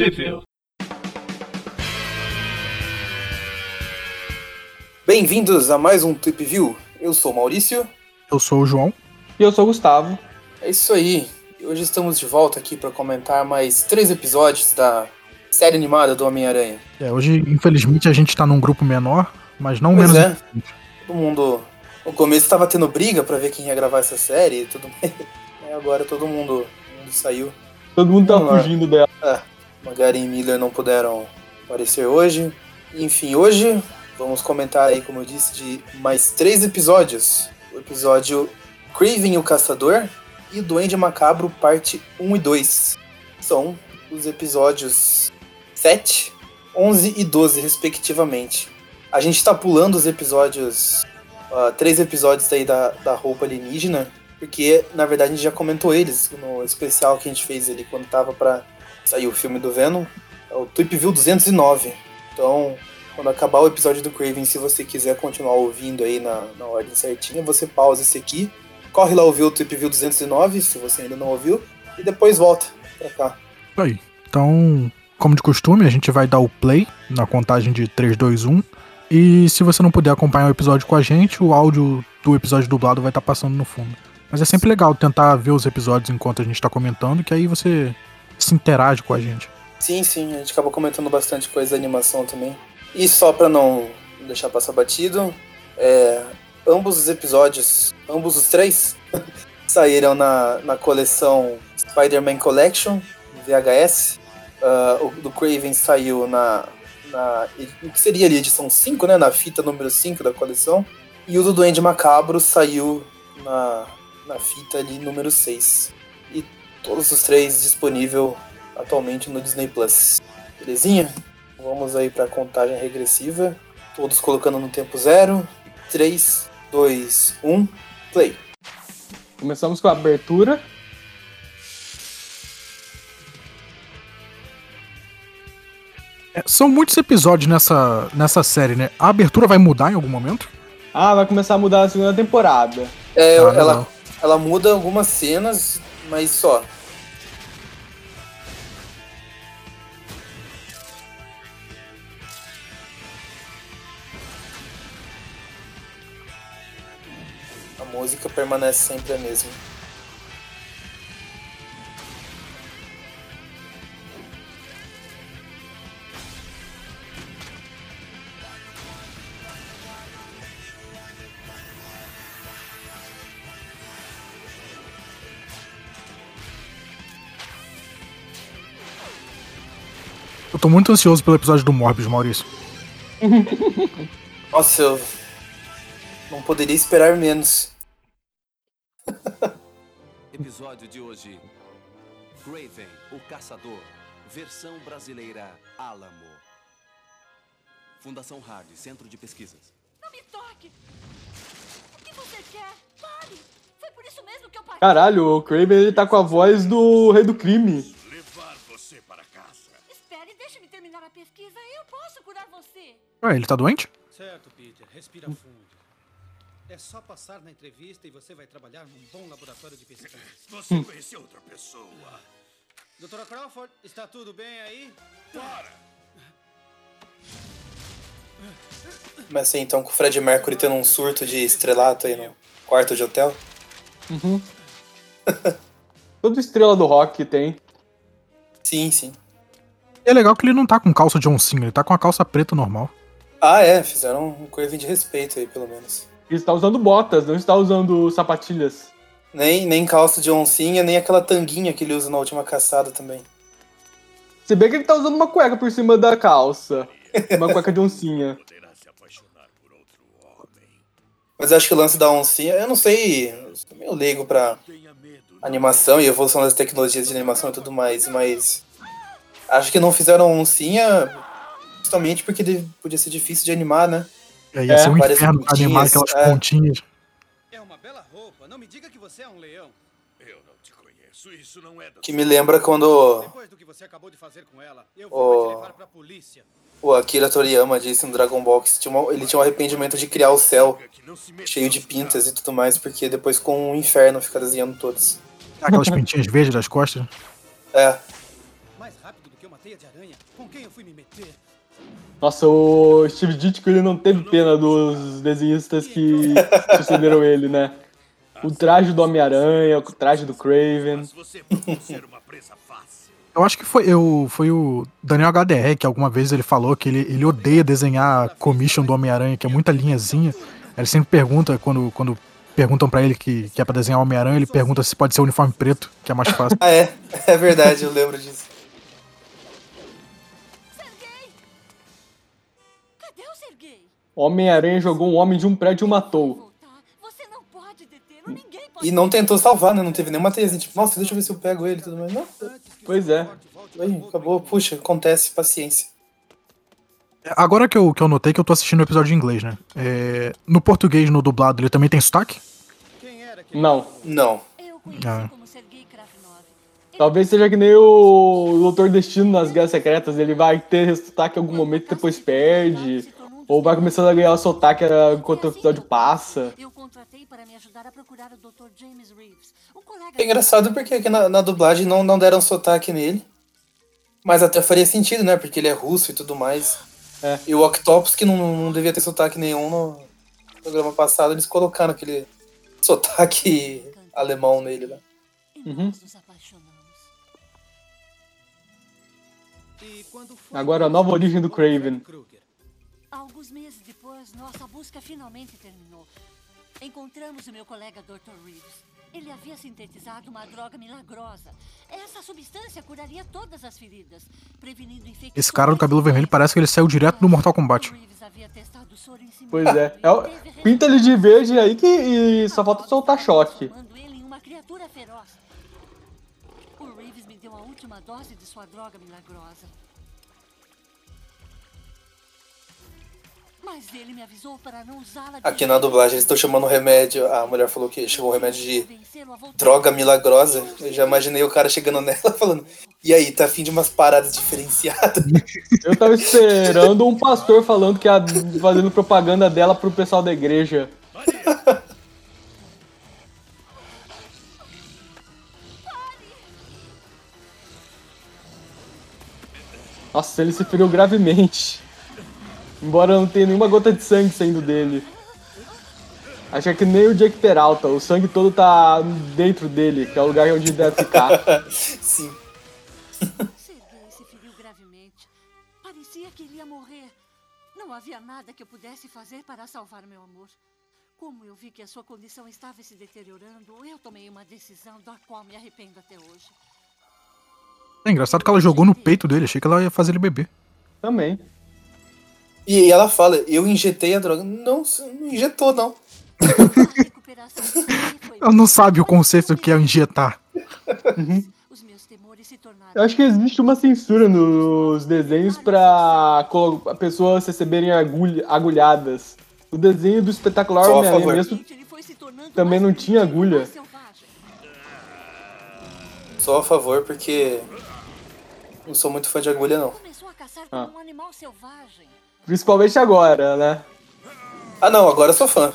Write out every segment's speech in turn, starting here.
Trip Bem-vindos a mais um Trip View. Eu sou o Maurício. Eu sou o João. E eu sou o Gustavo. É isso aí. Hoje estamos de volta aqui para comentar mais três episódios da série animada do Homem-Aranha. É, hoje, infelizmente, a gente tá num grupo menor, mas não Pois menos. é. Todo mundo. No começo tava tendo briga para ver quem ia gravar essa série e tudo mais. E agora todo mundo, todo mundo saiu. Todo mundo tá Vamos lá. fugindo dela. Magari e Miller não puderam aparecer hoje. Enfim, hoje vamos comentar aí, como eu disse, de mais três episódios. O episódio Craven o Caçador e Duende Macabro, parte 1 e 2. São os episódios 7, 11 e 12, respectivamente. A gente tá pulando os episódios, ah, três episódios aí da, da roupa alienígena, porque na verdade a gente já comentou eles no especial que a gente fez ali quando tava pra saiu o filme do Venom, é o Tweep View 209. Então, quando acabar o episódio do Craven, se você quiser continuar ouvindo aí na, na ordem certinha, você pausa esse aqui, corre lá ouvir o Tweep View 209, se você ainda não ouviu, e depois volta pra cá. Aí. Então, como de costume, a gente vai dar o play na contagem de 3, 2, 1. E se você não puder acompanhar o episódio com a gente, o áudio do episódio dublado vai estar passando no fundo. Mas é sempre legal tentar ver os episódios enquanto a gente tá comentando, que aí você se interage com a gente. Sim, sim, a gente acabou comentando bastante coisa da animação também. E só pra não deixar passar batido, é, ambos os episódios, ambos os três, saíram na, na coleção Spider-Man Collection, VHS. Ah, o do Craven saiu na, na. O que seria ali, edição 5, né? Na fita número 5 da coleção. E o do Duende Macabro saiu na, na fita ali número 6. E todos os três disponível atualmente no Disney Plus. Belezinha? Vamos aí pra contagem regressiva. Todos colocando no tempo zero. 3, 2, 1, play. Começamos com a abertura. É, são muitos episódios nessa, nessa série, né? A abertura vai mudar em algum momento? Ah, vai começar a mudar a segunda temporada. É, Ah, ela, ela muda algumas cenas, mas só. A música permanece sempre a mesma. Tô muito ansioso pelo episódio do Morbius, Maurício. Nossa, eu não poderia esperar menos. Episódio de hoje: Craven, o Caçador, versão brasileira Alamo. Fundação Hard, Centro de Pesquisas. Não me toque! O que você quer? Pare! Foi por isso mesmo que eu paguei. Caralho, o Craven ele tá com a voz do Rei do Crime. Ué, ele tá doente? Certo, Peter. Respira fundo. É só passar na entrevista e você vai trabalhar num bom laboratório de pesquisa. Você conheceu outra pessoa. Doutora Crawford, está tudo bem aí? Para! Começa aí então com o Fred Mercury tendo um surto de estrelato aí no quarto de hotel. Toda estrela do rock tem. Sim, sim. É legal que ele não tá com calça de oncinha, ele tá com a calça preta normal. Ah, é, fizeram um coisa de respeito aí, pelo menos. Ele está usando botas, não está usando sapatilhas. Nem, nem calça de oncinha, nem aquela tanguinha que ele usa na última caçada também. Se bem que ele tá usando uma cueca por cima da calça. Uma cueca de oncinha. Mas eu acho que o lance da oncinha, eu não sei, eu sou meio leigo pra animação e evolução das tecnologias de animação e tudo mais, mas acho que não fizeram oncinha justamente porque de- podia ser difícil de animar, né? É, ia É, ser um inferno pra animar aquelas é. pontinhas. É uma bela roupa. Não me diga que você é um leão. Eu não te conheço. Isso não é da Que me lembra quando Depois do que você acabou de fazer com ela, eu vou te levar pra polícia. o Akira Toriyama disse no Dragon Ball que tinha uma- ele tinha um arrependimento de criar o céu cheio de pintas e tudo mais, porque depois com um inferno ficar desenhando todos. Aquelas pintinhas verdes das costas. É, Mais rápido do que uma teia de aranha? Com quem eu fui me meter? Nossa, o Steve Ditko ele não teve pena dos desenhistas que sucederam ele, né? O traje do Homem-Aranha, o traje do Craven. Eu acho que foi, eu, foi o Daniel HDR que alguma vez ele falou que ele, ele odeia desenhar a commission do Homem-Aranha, que é muita linhazinha. Ele sempre pergunta, quando, quando perguntam pra ele que, que é pra desenhar o Homem-Aranha, ele pergunta se pode ser uniforme preto, que é mais fácil. Ah, é? É verdade, eu lembro disso. Homem-Aranha jogou um homem de um prédio e o matou. Voltar. Você não pode detê-lo, ninguém pode. E não tentou salvar, né? Não teve nenhuma teiazinha. Tipo, nossa, deixa eu ver se eu pego ele e tudo mais. Não, Pois é. aí, acabou. Puxa, acontece, paciência. Agora que eu, que eu notei que eu tô assistindo o episódio em inglês, né? É, no português, no dublado, ele também tem sotaque? Quem era aquele Não. Não. Eu conheci Ah. Talvez seja que nem o Doutor Destino nas Guerras Secretas. Ele vai ter sotaque em algum momento e depois perde. Ou vai começando a ganhar o sotaque enquanto o episódio passa. É engraçado porque aqui na, na dublagem não, não deram sotaque nele. Mas até faria sentido, né? Porque ele é russo e tudo mais. É. E o Octopus, que não, não devia ter sotaque nenhum no programa passado, eles colocaram aquele sotaque alemão nele né? lá. Uhum. Agora, a nova origem do Craven. Depois, nossa busca finalmente terminou. Encontramos o meu colega Dr. Reeves. Ele havia sintetizado uma droga milagrosa. Essa substância curaria todas as feridas, prevenindo infecções. Esse cara do cabelo vermelho parece que ele saiu direto do Mortal Kombat. Pois é. é o- pinta ele de verde aí que e só falta soltar choque. O Reeves me deu a última dose de sua droga milagrosa. Mas ele me avisou para não usá-la Aqui na dublagem eles estão chamando o remédio. A mulher falou que chegou um remédio de a droga milagrosa. Eu já imaginei o cara chegando nela falando: E aí, tá afim de umas paradas diferenciadas? Eu tava esperando um pastor falando que ia fazendo propaganda dela pro pessoal da igreja. Nossa, ele se feriu gravemente. Embora não tenha nenhuma gota de sangue saindo dele. Acho que nem o Jake Peralta, o sangue todo tá dentro dele, que é o lugar onde deve ficar. Sim. Sergei se feriu gravemente. Parecia que ele ia morrer. Não havia nada que eu pudesse fazer para salvar meu amor. Como eu vi que a sua condição estava se deteriorando, eu tomei uma decisão da qual me arrependo até hoje. É engraçado que ela jogou no peito dele, achei que ela ia fazer ele beber. Também. E ela fala: Eu injetei a droga. Não, não injetou, não. Ela não sabe o conceito que é injetar. Os meus temores se tornaram. Eu acho que existe uma censura nos desenhos pra pessoas receberem agulha- agulhadas. O desenho do espetacular Homem-Aranha mesmo também não tinha agulha. Só a favor, porque. Não sou muito fã de agulha, não. Começou a caçar Ah. Principalmente agora, né? Ah, não, agora eu sou fã.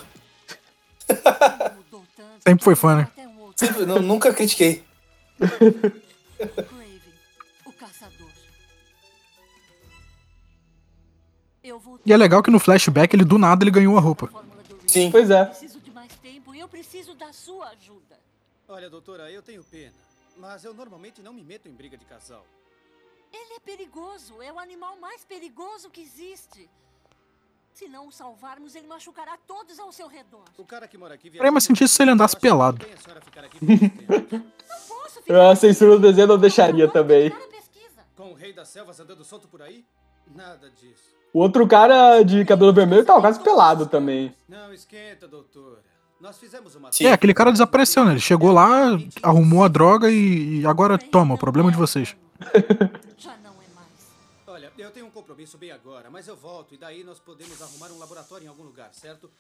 Sempre foi fã, né? Sempre, nu- nunca critiquei. E é legal que no flashback ele do nada ele ganhou a roupa. Sim. Pois é. Preciso de mais tempo e eu preciso da sua ajuda. Olha, doutora, eu tenho pena. Mas eu normalmente não me meto em briga de casal. Ele é perigoso, é o animal mais perigoso que existe. Se não o salvarmos, ele machucará todos ao seu redor. O cara que mora aqui... Faria mais sentido se ele andasse pelado. Bem a senhora ficar posso A censura do desenho não deixaria também. Pesquisa. Com o rei das selvas andando solto por aí? Nada disso. O outro cara de cabelo vermelho tava quase pelado também. Não esquenta, doutora. Nós fizemos uma... Sim. É, aquele cara desapareceu, né? Ele chegou lá, arrumou a droga e, e agora toma, o problema é de vocês. Já não é mais. Olha, eu tenho um compromisso bem agora, mas eu volto e daí nós podemos arrumar um laboratório em algum lugar, certo?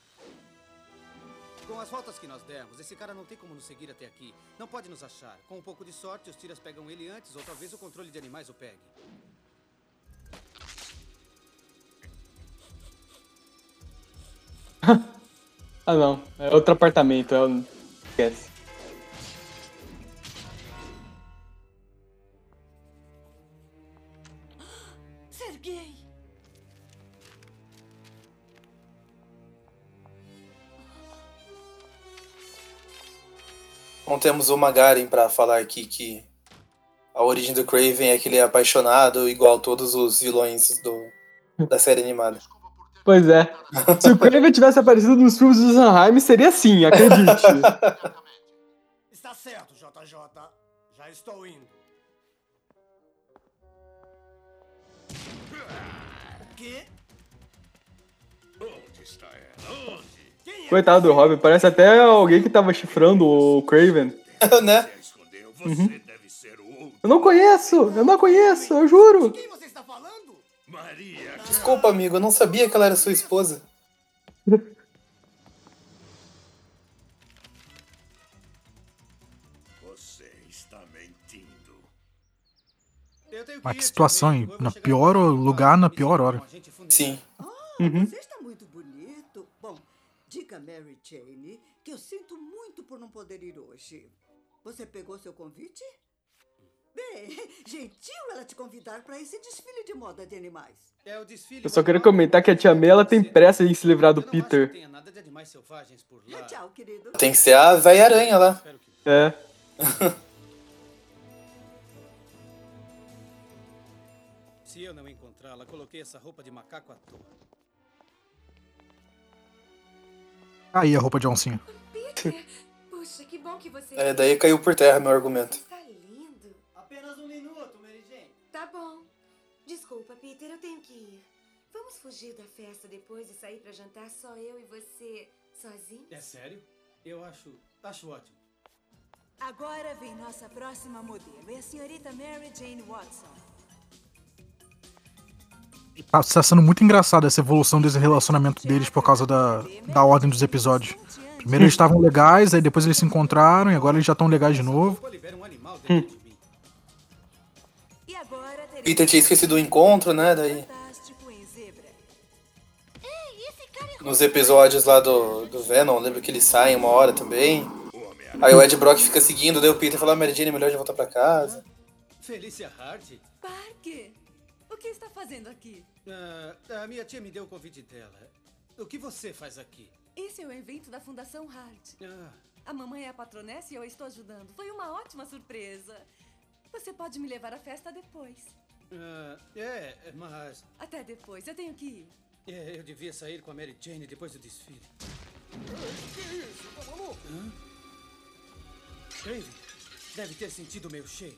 Com as voltas que nós demos, esse cara não tem como nos seguir até aqui. Não pode nos achar. Com um pouco de sorte, os tiras pegam ele antes, ou talvez o controle de animais o pegue. Ah não, é outro apartamento, é um... Esquece. Temos o Magaren pra falar aqui que a origem do Craven é que ele é apaixonado igual todos os vilões do, da série animada. Pois é. Se o Kraven tivesse aparecido nos filmes do Sanheim, seria assim, acredite. Está certo, JJ. Já estou indo. O quê? Onde está ela? Onde? Coitado do Robin, parece até alguém que tava chifrando o Craven. né? outro. Eu não conheço, eu não conheço, eu juro. Desculpa, amigo, eu não sabia que ela era sua esposa. Mas que situação, hein? Chegar pior no lugar, na pior hora. Sim. Uhum. Você está muito bonito. Bom, diga a Mary Jane que eu sinto muito por não poder ir hoje. Você pegou seu convite? Bem, gentil ela te convidar para esse desfile de moda de animais. É o desfile Eu só manual comentar que a tia May, ela tem pressa em se livrar do Peter. tenha nada de animais selvagens por lá. Tchau, querido. Tem que ser a velha aranha lá. É. Se eu não encontrá-la, coloquei essa roupa de macaco à toa. Aí a roupa de oncinha. Peter, puxa, que bom que você. É, daí caiu por terra meu argumento. Está lindo. Apenas um minuto, Mary Jane. Tá bom. Desculpa, Peter, eu tenho que ir. Vamos fugir da festa depois e sair pra jantar só eu e você sozinho? É sério? Eu acho. Acho ótimo. Agora vem nossa próxima modelo, é a senhorita Mary Jane Watson. Tá, tá sendo muito engraçado essa evolução desse relacionamento deles por causa da, da ordem dos episódios. Primeiro eles estavam legais, aí depois eles se encontraram e agora eles já estão legais de novo. Um. E teremos Peter tinha esquecido o encontro, né? Daí. Nos episódios lá do, do Venom, lembro que eles saem uma hora também. Aí o Ed Brock fica seguindo, daí o Peter fala, Mary Jane, é melhor de voltar pra casa. Felicia Hart? Parker, que está fazendo aqui? Ah, a minha tia me deu o convite dela. O que você faz aqui? Esse é o evento da Fundação Hart. Ah, A mamãe é a patronessa e eu a estou ajudando. Foi uma ótima surpresa. Você pode me levar à festa depois. ah, é, mas. Até depois, eu tenho que ir. é, eu devia sair com a Mary Jane depois do desfile. Que isso? Tá maluco? Hã? Craven, deve ter sentido o meu cheiro.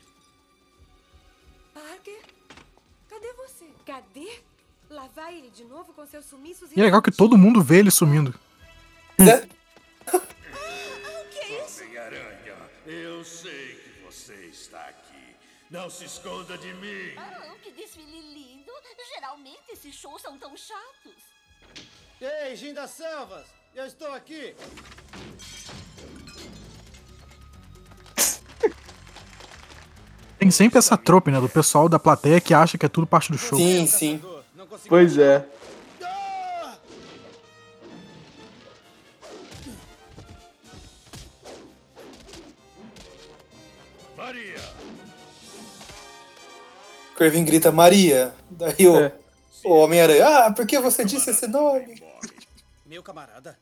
Parker, cadê você? Cadê? Lá vai ele de novo com seus sumiços E é legal que todo mundo vê ele sumindo. Zé, Homem-Aranha, eu sei que você está aqui. Não se esconda de mim. Ah, que desfile lindo! Geralmente esses shows são tão chatos. Ei, Jim das Selvas! Eu estou aqui! Tem sempre essa trope, né? Do pessoal da plateia que acha que é tudo parte do show. sim, sim. Pois é. Maria, Craven grita Maria. Daí o, É. o Homem-Aranha, ah, por que você disse esse nome? Meu camarada,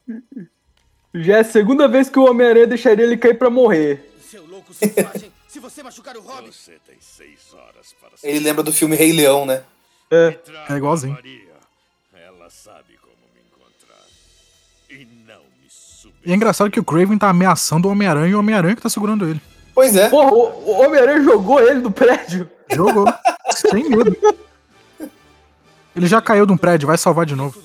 Já é a segunda vez que o Homem-Aranha deixaria ele cair pra morrer. seu louco selvagem, se você machucar o Robin, você tem seis horas para Ele lembra do filme Rei Leão, né? É. É igualzinho. Maria. Ela sabe como me encontrar. E não me subir. E é engraçado que o Craven tá ameaçando o Homem-Aranha e o Homem-Aranha que tá segurando ele. Pois é. Porra, o, o Homem-Aranha jogou ele do prédio. Jogou. sem medo. Ele já caiu de um prédio, vai salvar de novo.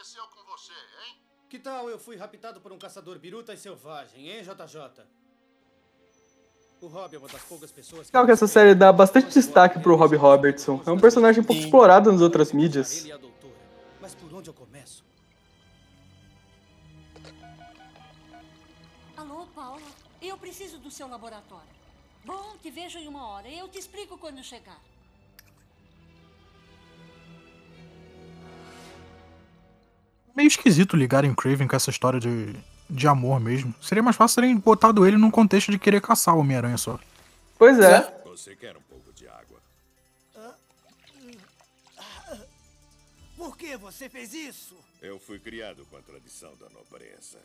aconteceu com você, hein? Que tal eu fui raptado por um caçador biruta e selvagem, hein, JJ? O Rob é uma das poucas pessoas. Calma que essa série dá bastante destaque pro Rob Robertson. É um personagem pouco explorado nas outras mídias. É Mas por onde eu começo? Alô, Paula. Eu preciso do seu laboratório. Bom, te vejo em uma hora. Eu te explico quando chegar. Meio esquisito ligarem Craven com essa história de, de amor mesmo. Seria mais fácil terem botado ele num contexto de querer caçar o Homem-Aranha só. Pois é. Você quer um pouco de água? Por que você fez isso? Eu fui criado com a tradição da nobreza.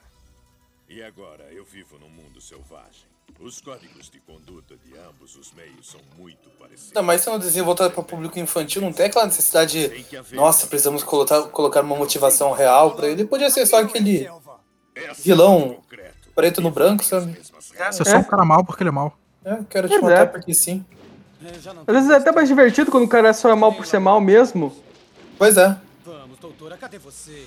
E agora eu vivo num mundo selvagem. Os códigos de conduta de ambos os meios são muito parecidos. Ainda mais sendo um desenho voltado para público infantil, não tem aquela necessidade de, nossa, precisamos colocar, colocar uma motivação real pra ele. Podia ser só aquele vilão preto no branco, sabe? Você é só um cara mal porque ele é mal. É, quero te matar é. porque sim. Às vezes é até mais divertido quando o cara só é mal por ser mal mesmo. Pois é. Vamos, doutora, cadê você?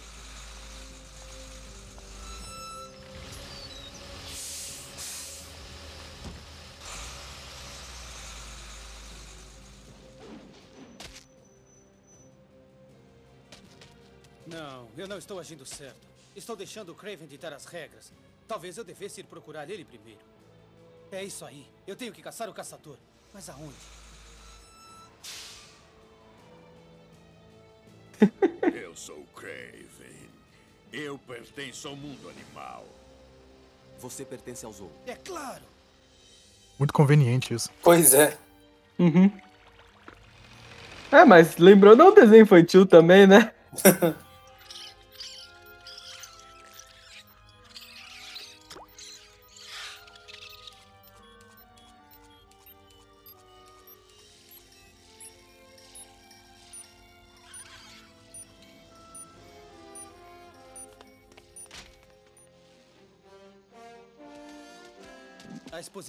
Não, eu não estou agindo certo. Estou deixando o Craven ditar as regras. Talvez eu devesse ir procurar ele primeiro. É isso aí. Eu tenho que caçar o caçador. Mas aonde? Eu sou Craven. Eu pertenço ao mundo animal. Você pertence ao Zoo. É claro! Muito conveniente isso. Pois é. Uhum. É, mas lembrando, é um desenho infantil também, né?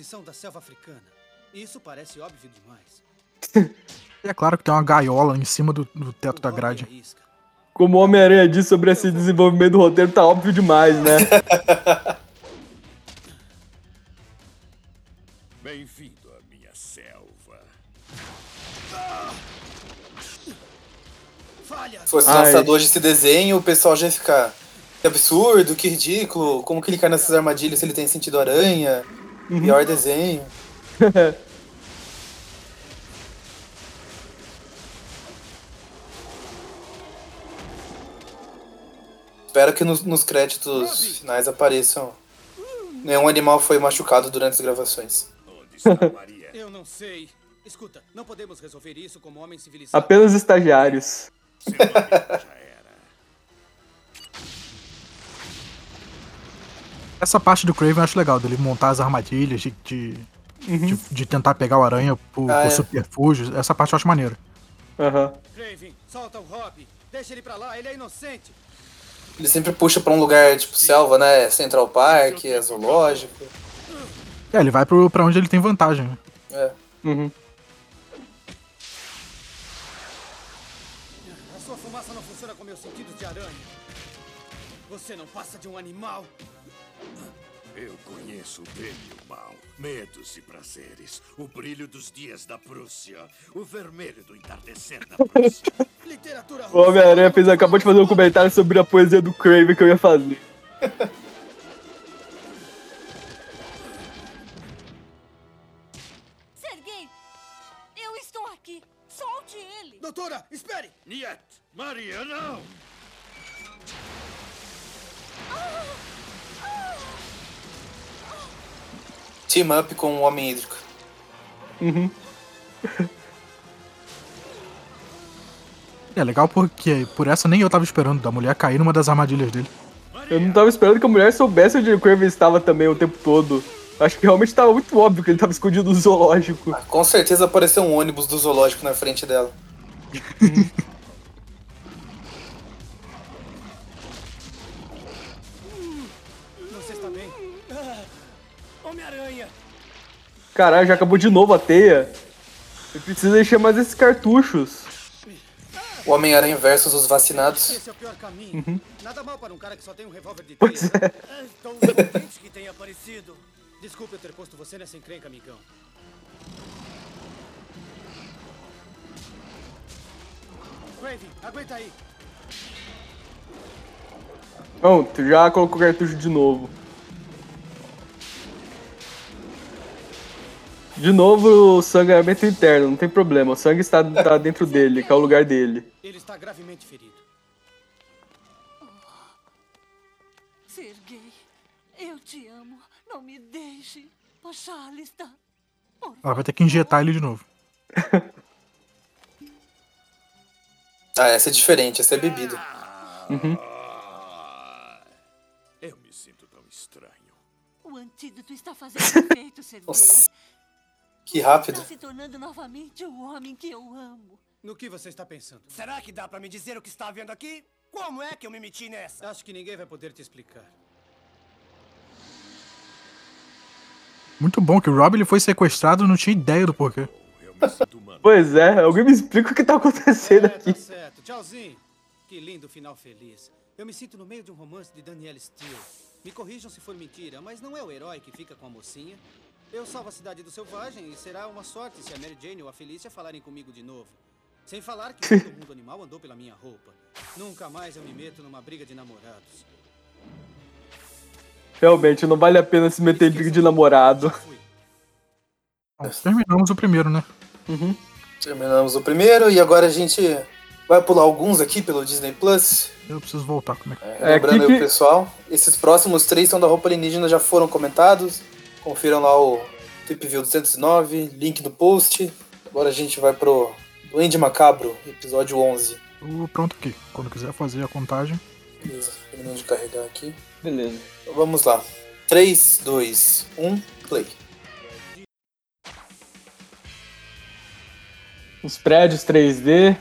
Da selva africana. Isso parece óbvio demais. É claro que tem uma gaiola em cima do, do teto da grade. Como o Homem-Aranha disse sobre esse desenvolvimento do roteiro, tá óbvio demais, né? Bem-vindo à minha selva. Se fosse Ai. lançador desse desenho, o pessoal já ia ficar. Que absurdo, que ridículo. Como que ele cai nessas armadilhas se ele tem sentido aranha? Pior desenho. Espero que nos, nos créditos finais apareçam. Nenhum animal foi machucado durante as gravações. Eu não sei. Escuta, não podemos resolver isso como homens civilizados. Apenas estagiários. Essa parte do Craven eu acho legal, dele montar as armadilhas, de, de, de, de tentar pegar o aranha por, Ah, por é. subterfúgios. Essa parte eu acho maneira. Aham. Craven, solta o Hobby. Deixa ele pra lá, ele é inocente. Ele sempre puxa pra um lugar tipo selva, né? Central Park, é zoológico. É, ele vai pro, pra onde ele tem vantagem. né? É. Uhum. A sua fumaça não funciona com meus sentidos de aranha. Você não passa de um animal. Eu conheço o bem e o mal, medos e prazeres, o brilho dos dias da Prússia, o vermelho do entardecer da Prússia. Literatura O Homem-Aranha fez, acabou de fazer um comentário sobre a poesia do Craven que eu ia fazer. Sergei, eu estou aqui. Solte ele. Doutora, espere! Niet! Maria, não! Team up com o Homem Hídrico. Uhum. É legal porque por essa nem eu tava esperando, da mulher cair numa das armadilhas dele. Eu não tava esperando que a mulher soubesse onde o Craven estava também o tempo todo. Acho que realmente tava muito óbvio que ele tava escondido no zoológico. Com certeza apareceu um ônibus do zoológico na frente dela. Caralho, já acabou de novo a teia. Eu preciso encher mais esses cartuchos. O Homem-Aranha versus os vacinados. Esse é o pior caminho. Uhum. Nada mal para um cara que só tem um revólver de Pois teia. é. Ah, Estou contente que tenha aparecido. Desculpe eu ter posto você nessa encrenca, amigão. Craven, aguenta aí. Pronto, já colocou o cartucho de novo. De novo, o sangramento interno, não tem problema. O sangue está, está dentro dele, que é o lugar dele. Ele está gravemente ferido. Sergei, eu te amo. Não me deixe. Pachalista. Ela vai ter que injetar ele de novo. Ah, essa é diferente, essa é bebida. Uhum. Eu me sinto tão estranho. O antídoto está fazendo efeito, Sergei. Que rápido. Está se tornando novamente o homem que eu amo. No que você está pensando? Será que dá pra me dizer o que está vendo aqui? Como é que eu me meti nessa? Acho que ninguém vai poder te explicar. Muito bom que o Rob ele foi sequestrado não tinha ideia do porquê. Pois é, alguém me explica o que tá acontecendo aqui. Tá certo. Tchauzinho. Que lindo final feliz. Eu me sinto no meio de um romance de Danielle Steele. Me corrijam se for mentira, mas não é o herói que fica com a mocinha. Eu salvo a cidade do selvagem e será uma sorte se a Mary Jane ou a Felícia falarem comigo de novo. Sem falar que todo mundo animal andou pela minha roupa. Nunca mais eu me meto numa briga de namorados. Realmente, não vale a pena se meter em briga de namorado. Bom, terminamos o primeiro, né? Uhum. Terminamos o primeiro e agora a gente vai pular alguns aqui pelo Disney Plus. Eu preciso voltar. Como é que... É, lembrando aí o pessoal, esses próximos três são da roupa alienígena, já foram comentados. Confiram lá o Trip View 209, link no post. Agora a gente vai pro Duende Macabro, episódio 11. Tô pronto aqui. Quando quiser fazer a contagem. Beleza, terminando de carregar aqui. Beleza. Então vamos lá. 3, 2, 1, play. Os prédios 3D.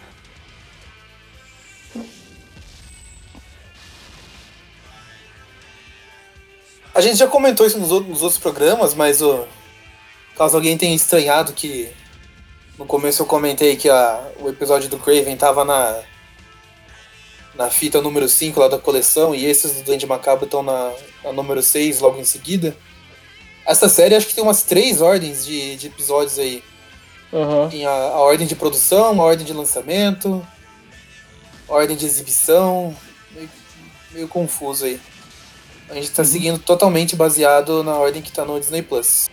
A gente já comentou isso nos outros, nos outros programas, mas ó, caso alguém tenha estranhado que no começo eu comentei que a, o episódio do Craven tava na, na fita número 5 lá da coleção e esses do Duende Macabro estão na, na número 6 logo em seguida. Essa série acho que tem umas três ordens de, de episódios aí. Uhum. Tem a, a, ordem de produção, a ordem de lançamento, a ordem de exibição. Meio, meio confuso aí. A gente tá seguindo totalmente baseado na ordem que tá no Disney Plus.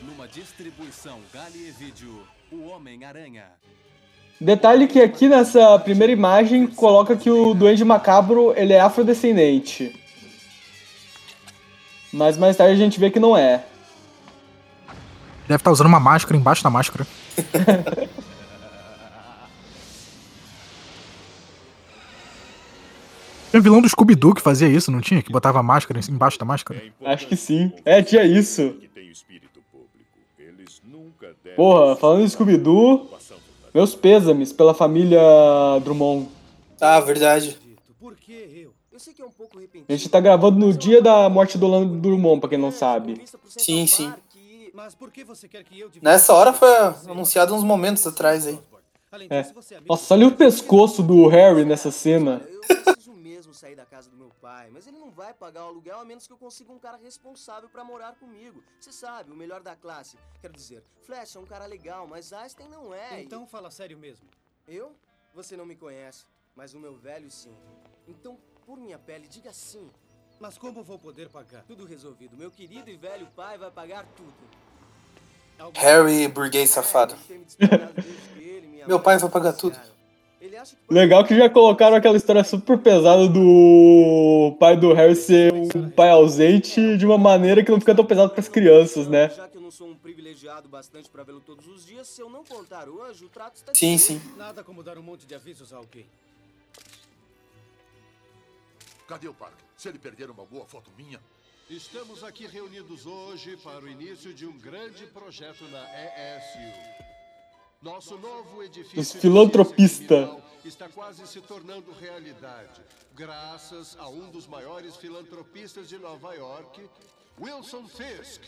Numa distribuição Vídeo, o Homem-Aranha. Detalhe que aqui nessa primeira imagem coloca que o Duende Macabro ele é afrodescendente. Mas mais tarde a gente vê que não é. Deve estar usando uma máscara embaixo da máscara. Tinha vilão do Scooby-Doo que fazia isso, não tinha? Que botava a máscara embaixo da máscara? Acho que sim. É, tinha isso. Porra, falando em Scooby-Doo, meus pêsames pela família Drummond. Ah, verdade. A gente tá gravando no dia da morte do Orlando Drummond, pra quem não sabe. Sim, sim. Nessa hora foi anunciado uns momentos atrás aí. É. Nossa, olha o pescoço do Harry nessa cena. Eu preciso mesmo sair da casa do meu pai, mas ele não vai pagar o aluguel a menos que eu consiga um cara responsável pra morar comigo. Você sabe, o melhor da classe. Quero dizer, Flash é um cara legal, mas Einstein não é. Então e... fala sério mesmo. Eu? Você não me conhece, mas o meu velho sim. Então, por minha pele, diga sim. Mas como vou poder pagar? Tudo resolvido. Meu querido e velho pai vai pagar tudo. Harry, burguês safado. Meu pai vai pagar tudo. Legal que já colocaram aquela história super pesada do pai do Harry ser um pai ausente de uma maneira que não fica tão pesado para as crianças, né? Já que eu não sou um privilegiado bastante para vê-lo todos os dias, se eu não contar hoje, o trato está Sim, sim. Nada como dar um monte de avisos a alguém. Cadê o Parker? Se ele perder uma boa foto minha, Estamos aqui reunidos hoje para o início de um grande projeto na ESU. Nosso novo edifício Os filantropista está quase se tornando realidade, graças a um dos maiores filantropistas de Nova York, Wilson Fisk.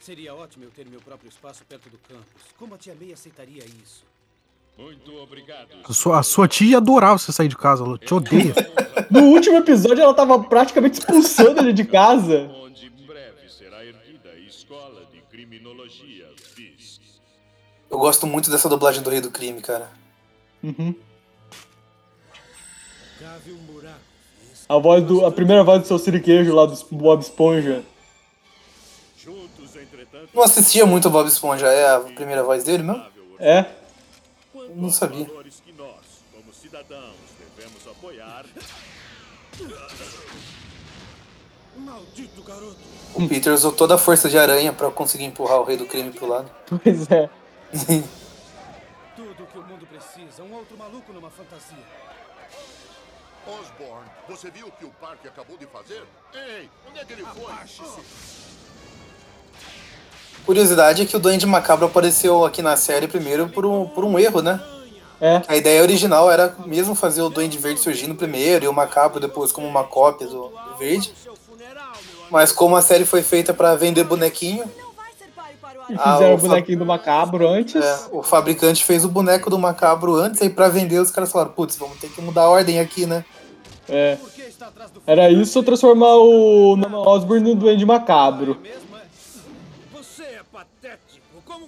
Seria ótimo eu ter meu próprio espaço perto do campus. Como a tia May aceitaria isso? Muito obrigado. A sua, a sua tia ia adorar você sair de casa, ela te odeia. No último episódio ela tava praticamente expulsando ele de casa. Onde em breve será erguida a escola de criminologia Fisk. Eu gosto muito dessa dublagem do Rei do Crime, cara. Uhum. A voz do. A primeira voz do seu Siriquejo lá do Bob Esponja. Não assistia muito o Bob Esponja, é a primeira voz dele mesmo? É? Não sabia. Valores que nós, como cidadãos, devemos apoiar. Maldito garoto. O Peter usou toda a força de aranha pra conseguir empurrar o Rei do Crime pro lado. Pois é. Tudo que o mundo precisa, um outro maluco numa fantasia. Osborne, você viu o que o parque acabou de fazer? Ei, onde é que ele foi? Curiosidade é que o Duende Macabro apareceu aqui na série primeiro por um, por um erro, né? É. A ideia original era mesmo fazer o Duende Verde surgindo primeiro e o Macabro depois como uma cópia do, do Verde. Mas como a série foi feita pra vender bonequinho, E fizeram o o bonequinho do macabro antes. é, o fabricante fez o boneco do Macabro antes, aí pra vender os caras falaram, putz, vamos ter que mudar a ordem aqui, né? É. Era isso transformar o Norman Osborn no Duende Macabro.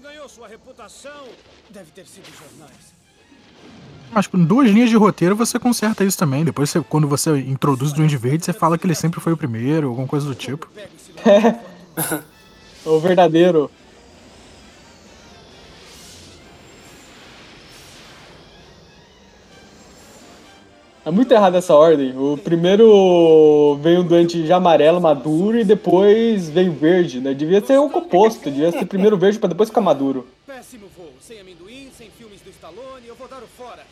Ganhou sua reputação? Deve ter sido jornais. Mas com duas linhas de roteiro você conserta isso também. Depois, você- quando você introduz o Duende Verde, você fala que ele sempre foi o primeiro, alguma coisa do tipo. É o verdadeiro. É muito errada essa ordem. O primeiro veio um doente já amarelo, maduro, e depois veio verde, né? Devia ser o oposto. Devia ser primeiro verde pra depois ficar maduro. Péssimo voo, sem amendoim, sem filmes do Stallone, eu vou dar o fora.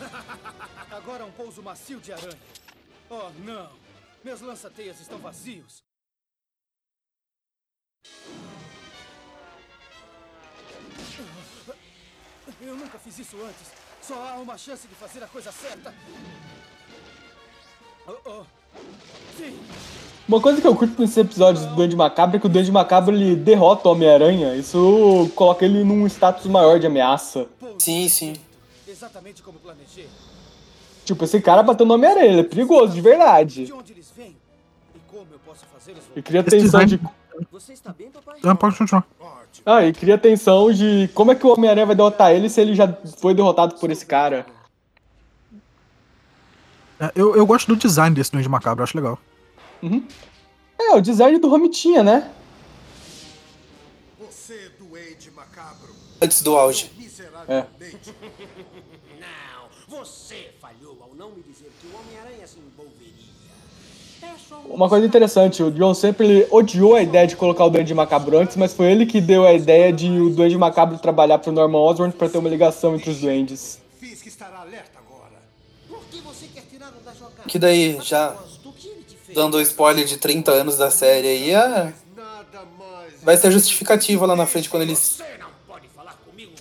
Agora um pouso macio de aranha. Oh, não. Meus lança-teias estão vazios. Eu nunca fiz isso antes. Só há uma chance de fazer a coisa certa. Oh, oh. Sim. Uma coisa que eu curto nesses episódios do Duende Macabro é que o Duende Macabro ele derrota o Homem-Aranha. Isso coloca ele num status maior de ameaça. Sim, sim. Exatamente como planejei. Tipo, esse cara bateu no Homem-Aranha, ele é perigoso, de verdade. De onde eles vêm? E como eu posso fazê-los E cria Esse tensão de. Você está bem, papai? Ah, pode continuar. Ah, e cria tensão de como é que o Homem-Aranha vai derrotar ele se ele já foi derrotado por esse cara. É, Eu, eu gosto do design desse Duende Macabro, eu acho legal. Uhum. É, o design do Romitinha, né? Você, doente macabro. Antes do auge. É. Não, você falhou ao não me dizer que o Homem-Aranha se envolveria. Uma coisa interessante, o John sempre ele odiou a ideia de colocar o Duende Macabro antes, mas foi ele que deu a ideia de o Duende Macabro trabalhar pro Norman Osborn pra ter uma ligação entre os duendes. Que daí, já dando o spoiler de 30 anos da série aí, é... vai ser justificativa lá na frente quando eles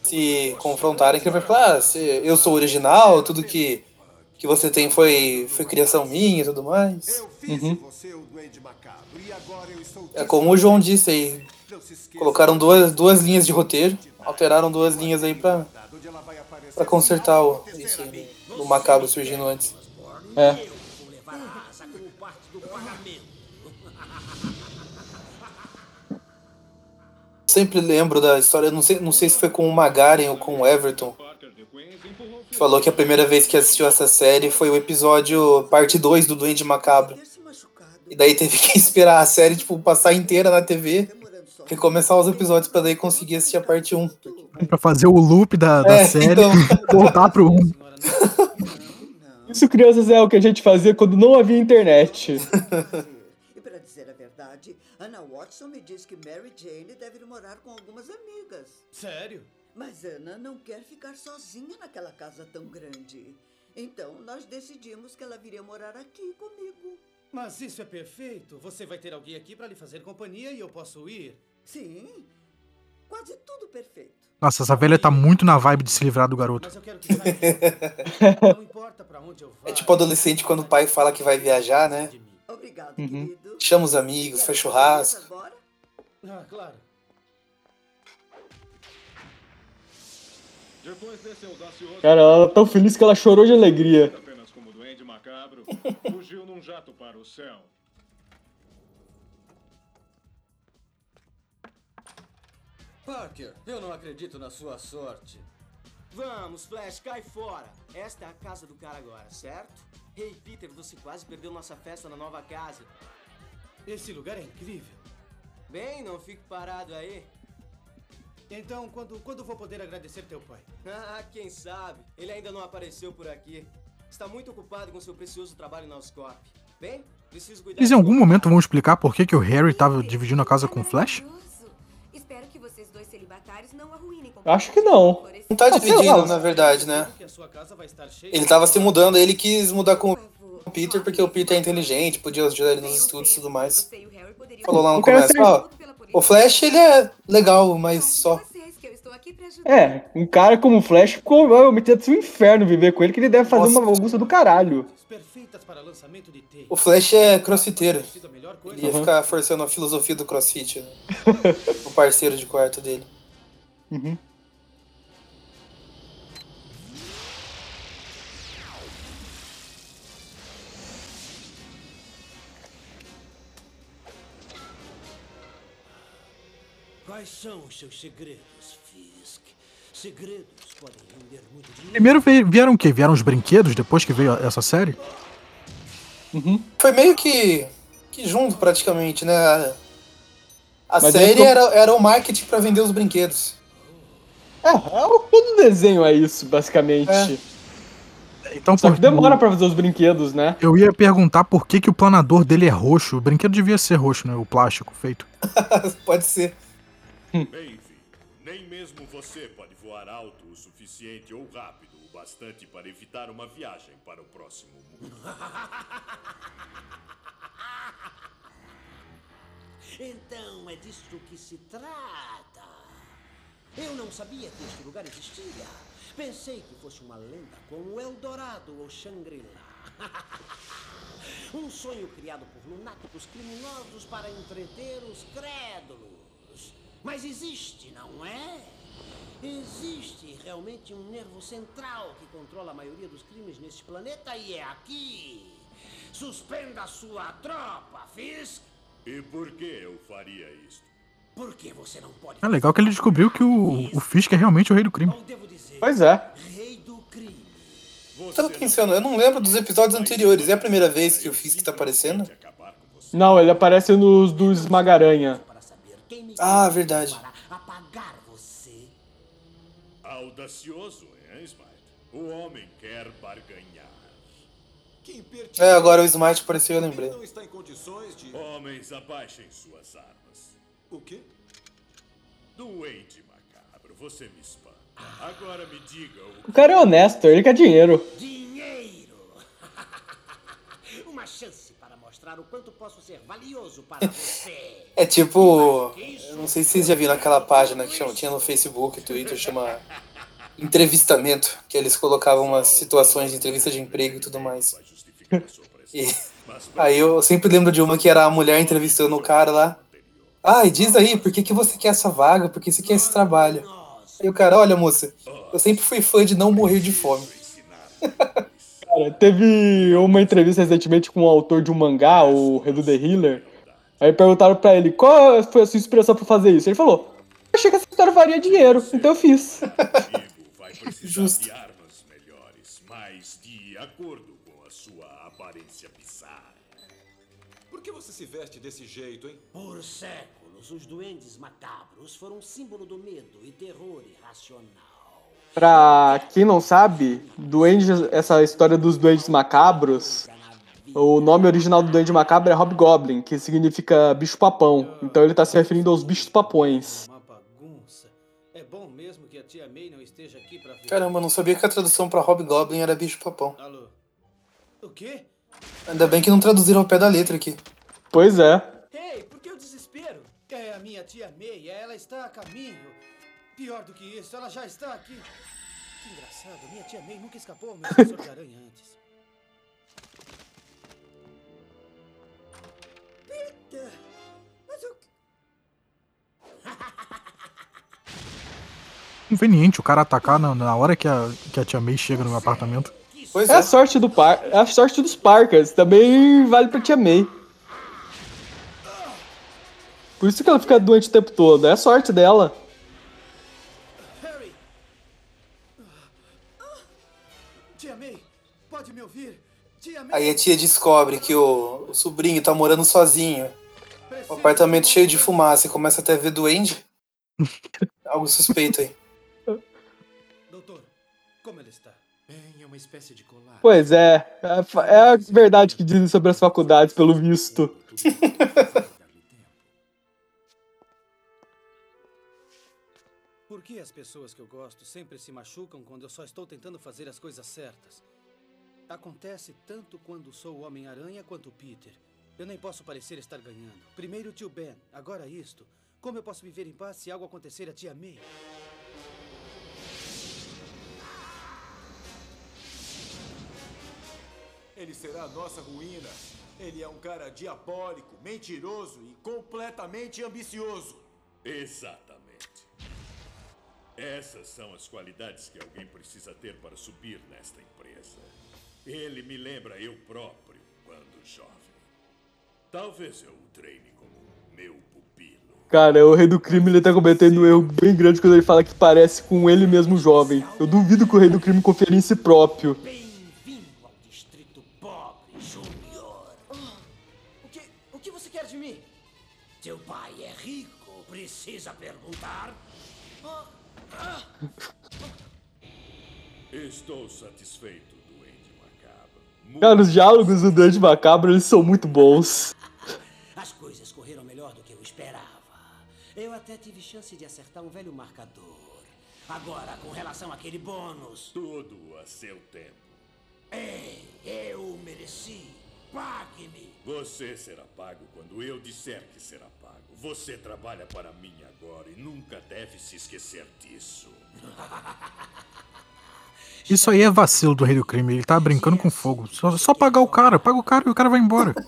se confrontarem, que ele vai falar, ah, se- eu sou o original, tudo que, que você tem foi, foi criação minha e tudo mais. Uhum. É como o João disse aí, colocaram duas, duas linhas de roteiro, alteraram duas linhas aí pra, pra consertar o, isso aí, do macabro surgindo antes. É. Sempre lembro da história, não sei, não sei se foi com o Magaren ou com o Everton. Falou que a primeira vez que assistiu essa série foi o episódio parte 2 do Duende Macabro. E daí teve que esperar a série, tipo, passar inteira na TV, recomeçar os episódios pra daí conseguir assistir a parte 1. Pra fazer o loop da, da É, série então. e voltar pro 1. Isso, crianças, é o que a gente fazia quando não havia internet. E para dizer a verdade, Anna Watson me diz que Mary Jane deve ir morar com algumas amigas. Sério? Mas Ana não quer ficar sozinha naquela casa tão grande. Então nós decidimos que ela viria morar aqui comigo. Mas isso é perfeito. Você vai ter alguém aqui para lhe fazer companhia e eu posso ir. Sim, quase tudo perfeito. Nossa, essa velha tá muito na vibe de se livrar do garoto. Mas eu quero que. Não importa para onde eu vá. É tipo adolescente quando o pai fala que vai viajar, né? Obrigado, Uhum. querido. Chama os amigos, faz churrasco. Ah, claro. Cara, ela tá tão feliz que ela chorou de alegria. apenas como duende macabro, fugiu num jato para o céu. Parker, eu não acredito na sua sorte. Vamos, Flash, cai fora. Esta é a casa do cara agora, certo? Ei, Peter, você quase perdeu nossa festa na nova casa. Esse lugar é incrível. Bem, não fique parado aí. Então, quando, quando vou poder agradecer teu pai? Ah, quem sabe? Ele ainda não apareceu por aqui. Está muito ocupado com seu precioso trabalho na Oscorp. Bem, preciso cuidar... Eles em algum momento vão explicar por que, que o Harry tava dividindo a casa com o Flash? Espero que vocês dois celibatários não arruinem Acho que não. Não tá Ah, dividindo, na verdade, né? Ele tava se mudando, ele quis mudar com o Peter porque o Peter é inteligente, podia ajudar ele nos estudos e tudo mais. Falou lá no começo, ó, o Flash ele é legal, mas só. É, um cara como o Flash provavelmente deve ser um inferno viver com ele, que ele deve fazer Nossa. uma bagunça do caralho. O Flash é crossfiteiro. Ele ia Uhum. ficar forçando a filosofia do crossfit, né? o parceiro de quarto dele. Uhum. Quais são os seus segredos, Fisk? Segredos podem render muito dinheiro. Primeiro veio- vieram o quê? Vieram os brinquedos depois que veio essa série? Foi meio que, que junto, praticamente, né? A, série eles tão- era, era o marketing pra vender os brinquedos. É, é o- todo desenho é isso, basicamente. Então, Só por- que demora pra fazer os brinquedos, né? Eu ia perguntar por que, que o planador dele é roxo. O brinquedo devia ser roxo, né? O plástico feito. Pode ser. Filho, nem mesmo você pode voar alto o suficiente ou rápido o bastante para evitar uma viagem para o próximo mundo. Então é disso que se trata. Eu não sabia que este lugar existia. Pensei que fosse uma lenda como Eldorado ou Shangri-La. um sonho criado por lunáticos criminosos para entreter os crédulos. Mas existe, não é? Existe realmente um nervo central que controla a maioria dos crimes neste planeta e é aqui. Suspenda sua tropa, Fisk. E por que eu faria isto? Por que você não pode É legal que ele descobriu que o, o Fisk é realmente o rei do crime. Pois é. Rei do crime. Eu tava pensando, eu não lembro dos episódios anteriores. É a primeira vez que o Fisk tá aparecendo? Não, ele aparece nos dos Esmaga-Aranha. Ah, verdade. Apagar você. Audacioso, hein, Smite? O homem quer barganhar. Que É, agora o Smite apareceu, eu lembrei. não está em condições de. Homens, abaixem suas armas. O quê? Doente macabro, você me espanta. Agora me diga o O cara é honesto, ele quer dinheiro. Dinheiro. Uma chance para mostrar o quanto posso ser valioso para você. É tipo. Eu não sei se vocês já viram aquela página que chama, tinha no Facebook, Twitter, chama Entrevistamento, que eles colocavam umas situações de entrevista de emprego e tudo mais. E aí eu sempre lembro de uma que era a mulher entrevistando o cara lá. Ai, diz aí, por que, que você quer essa vaga? Por que você quer esse trabalho? Aí o cara, olha moça, eu sempre fui fã de não morrer de fome. Cara, teve uma entrevista recentemente com o autor de um mangá, o Redu The Healer. Aí perguntaram pra ele qual foi a sua inspiração pra fazer isso. Ele falou: Achei que essa história varia dinheiro, então eu fiz. vai precisar de armas melhores, mas de acordo com a sua aparência bizarra. Por que você se veste desse jeito, hein? Por séculos, os duendes macabros foram símbolo do medo e terror irracional. Pra quem não sabe, duende, essa história dos duendes macabros, o nome original do duende macabro é Hobgoblin, que significa bicho-papão. Então ele tá se referindo aos bichos-papões. É bom mesmo que a tia May não esteja aqui pra ver. Caramba, eu não sabia que a tradução pra Hobgoblin era bicho papão. Alô? O quê? Ainda bem que não traduziram ao pé da letra aqui. Pois é. Ei, por que o desespero? É a minha tia May, ela está a caminho. Pior do que isso, ela já está aqui. Que engraçado, minha tia May nunca escapou ao meu sensor de aranha antes. Peter, mas eu... Conveniente o cara atacar na, na hora que a, que a tia May chega no apartamento. Pois é a sorte do par, é a sorte dos Parkers, também vale pra tia May. Por isso que ela fica doente o tempo todo, é a sorte dela. Aí a tia descobre que o, o sobrinho tá morando sozinho. O apartamento cheio de fumaça e começa até a ver duende. Algo suspeito aí. Doutor, como ele está? Bem, é uma espécie de colar. Pois é, é é a verdade que dizem sobre as faculdades, pelo visto. Por que as pessoas que eu gosto sempre se machucam quando eu só estou tentando fazer as coisas certas? Acontece tanto quando sou o Homem-Aranha quanto o Peter. Eu nem posso parecer estar ganhando. Primeiro o tio Ben, agora isto. Como eu posso viver em paz se algo acontecer a tia May? Ele será a nossa ruína. Ele é um cara diabólico, mentiroso e completamente ambicioso. Exatamente. Essas são as qualidades que alguém precisa ter para subir nesta empresa. Ele me lembra eu próprio quando jovem. Talvez eu o treine como meu pupilo. Cara, o rei do crime ele tá cometendo um erro bem grande quando ele fala que parece com ele mesmo jovem. Eu duvido que o rei do crime confie em si próprio. Pobre Júnior. O que, o que você quer de mim? Teu pai é rico, precisa perguntar. Estou satisfeito, doente macabro. Cara, os diálogos do Dante Macabro eles são muito bons. As coisas correram melhor do que eu esperava. Eu até tive chance de acertar um velho marcador. Agora, com relação àquele bônus. Tudo a seu tempo. Ei, eu o mereci. Pague-me. Você será pago quando eu disser que será pago. Você trabalha para mim agora e nunca deve se esquecer disso. Isso aí é vacilo do rei do crime. Ele tá brincando com fogo. Só, só pagar o cara. Paga o cara e o cara vai embora.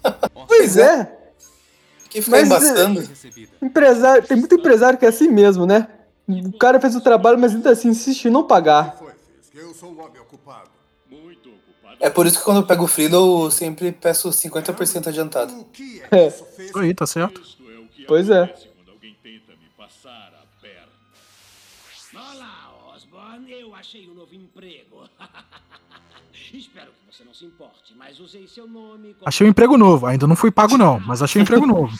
Pois é. Que fica embaçando. Empresário, tem muito empresário que é assim mesmo, né? O cara fez o trabalho, mas ainda assim insiste em não pagar. Eu sou homem ocupado. Muito ocupado. É por isso que quando eu pego o Freedom, eu sempre peço 50% adiantado. É. Isso aí, tá certo. Pois é. Eu achei um novo emprego. Espero que você não se importe, mas usei seu nome como... Achei um emprego novo. Ainda não fui pago, não, mas achei um emprego novo.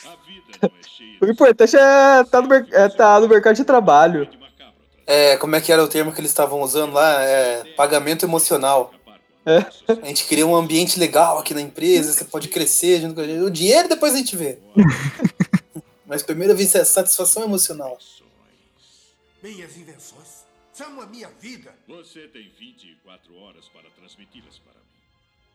O importante é estar no, mer- é tá no mercado de trabalho. É, como é que era o termo que eles estavam usando lá? É pagamento emocional. É. A gente cria um ambiente legal aqui na empresa, você pode crescer junto com a gente. O dinheiro depois a gente vê. Mas primeiro vem a satisfação emocional. Minhas invenções são a minha vida. Você tem 24 horas para transmiti-las para mim.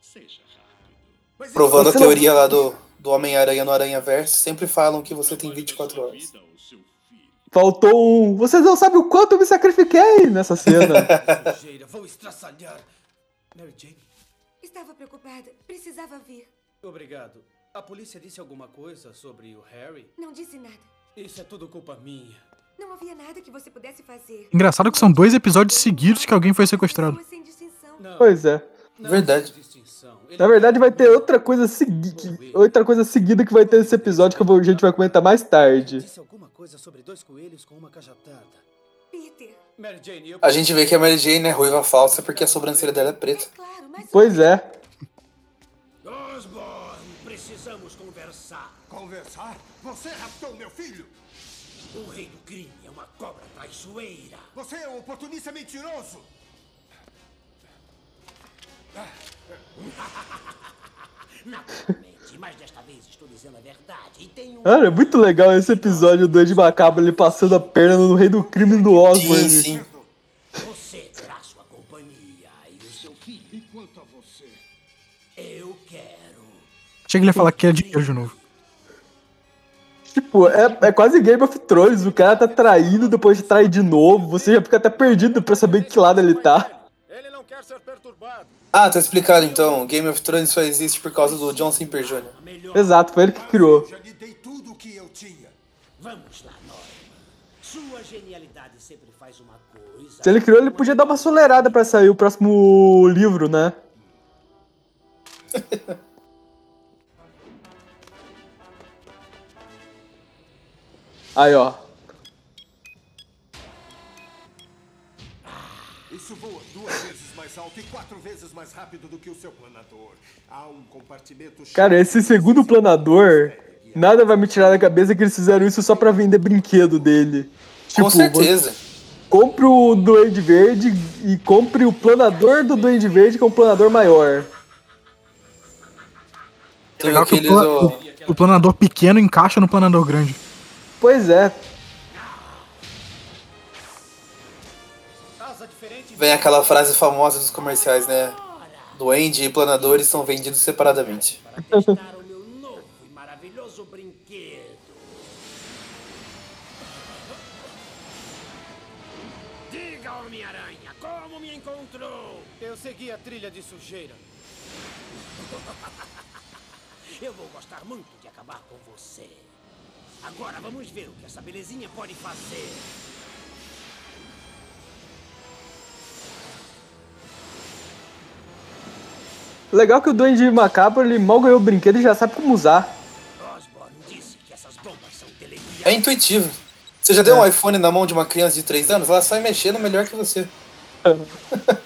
Seja rápido. Provando a Você não- teoria lá do, do Homem-Aranha no Aranha Verso, sempre falam que você tem 24 horas. Faltou um. Vocês não sabem o quanto eu me sacrifiquei nessa cena. Vou estraçalhar. Mary Jane, Estava preocupada. Precisava vir. obrigado. A polícia disse alguma coisa sobre o Harry? Não disse nada. Isso é tudo culpa minha. Não havia nada que você pudesse fazer. Engraçado que são dois episódios seguidos que alguém foi sequestrado. Pois é. Verdade. Na verdade, vai ter outra coisa seguida. Outra coisa seguida que vai ter nesse episódio que eu vou- a gente vai comentar mais tarde. A gente vê que a Mary Jane é ruiva falsa porque a sobrancelha dela é preta. Pois é. Osborne, precisamos conversar. Conversar? Você raptou meu filho? O rei do crime é uma cobra traiçoeira. Você é um oportunista mentiroso. Naturalmente, mas desta vez estou dizendo a verdade. E tenho Cara, é muito legal esse episódio do Ed Macabro ele passando a perna no rei do crime do Osborne. Você terá sua companhia e o seu filho. E quanto a você? Eu quero. Que ele ia falar que era dinheiro de novo. Tipo, é, é quase Game of Thrones. O cara tá traindo, depois trai de novo. Você já fica até perdido pra saber que lado ele tá. Ah, tá explicado então. Game of Thrones só existe por causa do John Simper Jr. Exato, foi ele que criou. Já lhe dei tudo o que eu tinha. Vamos lá. Sua genialidade sempre faz uma coisa. Se ele criou, ele podia dar uma acelerada pra sair o próximo livro, né? Aí, ó. Isso voa duas vezes mais alto e quatro vezes mais rápido do que o seu planador. Há um compartimento Cara, esse segundo planador, nada vai me tirar da cabeça que eles fizeram isso só pra vender brinquedo dele. Com Tipo, certeza. Compre o Duende Verde e compre o planador do Duende Verde com um planador maior. É legal que o, pla- o- o planador pequeno encaixa no planador grande. Pois é. Vem aquela frase famosa dos comerciais, né? Duende e planadores são vendidos separadamente. o meu novo e maravilhoso brinquedo. Diga, Homem-Aranha, como me encontrou? Eu segui a trilha de sujeira. Eu vou gostar muito Agora vamos ver o que essa belezinha pode fazer. Legal que o Duende Macabro, ele mal ganhou o brinquedo e já sabe como usar. É intuitivo. Você já deu um iPhone na mão de uma criança de 3 anos? Ela sai mexendo melhor que você.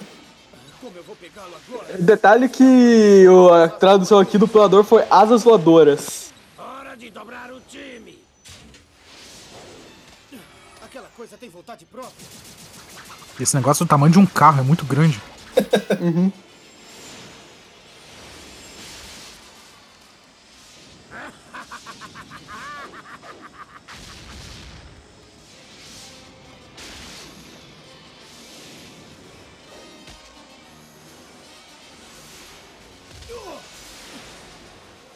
Detalhe que o- a tradução aqui do planador foi asas voadoras. Hora de dobrar o time. Aquela tem vontade própria. Esse negócio é do tamanho de um carro, é muito grande. Uhum.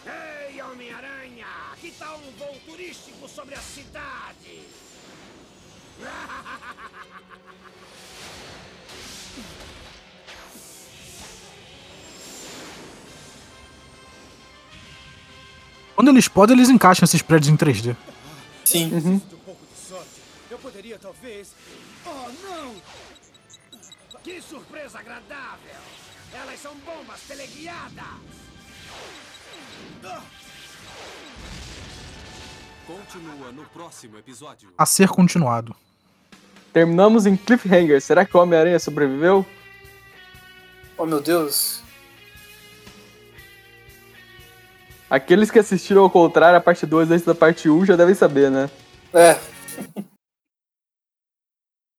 Ei, Homem-Aranha! Que tal um voo turístico sobre a cidade? Quando eles podem, eles encaixam esses prédios em 3D. Sim. Um talvez. Oh, não! Que surpresa agradável! Elas são bombas teleguiadas! Continua no próximo episódio. A ser continuado. Terminamos em cliffhanger. Será que o Homem-Aranha sobreviveu? Oh meu Deus. Aqueles que assistiram ao contrário a parte 2 antes da parte 1 já devem saber, né? É.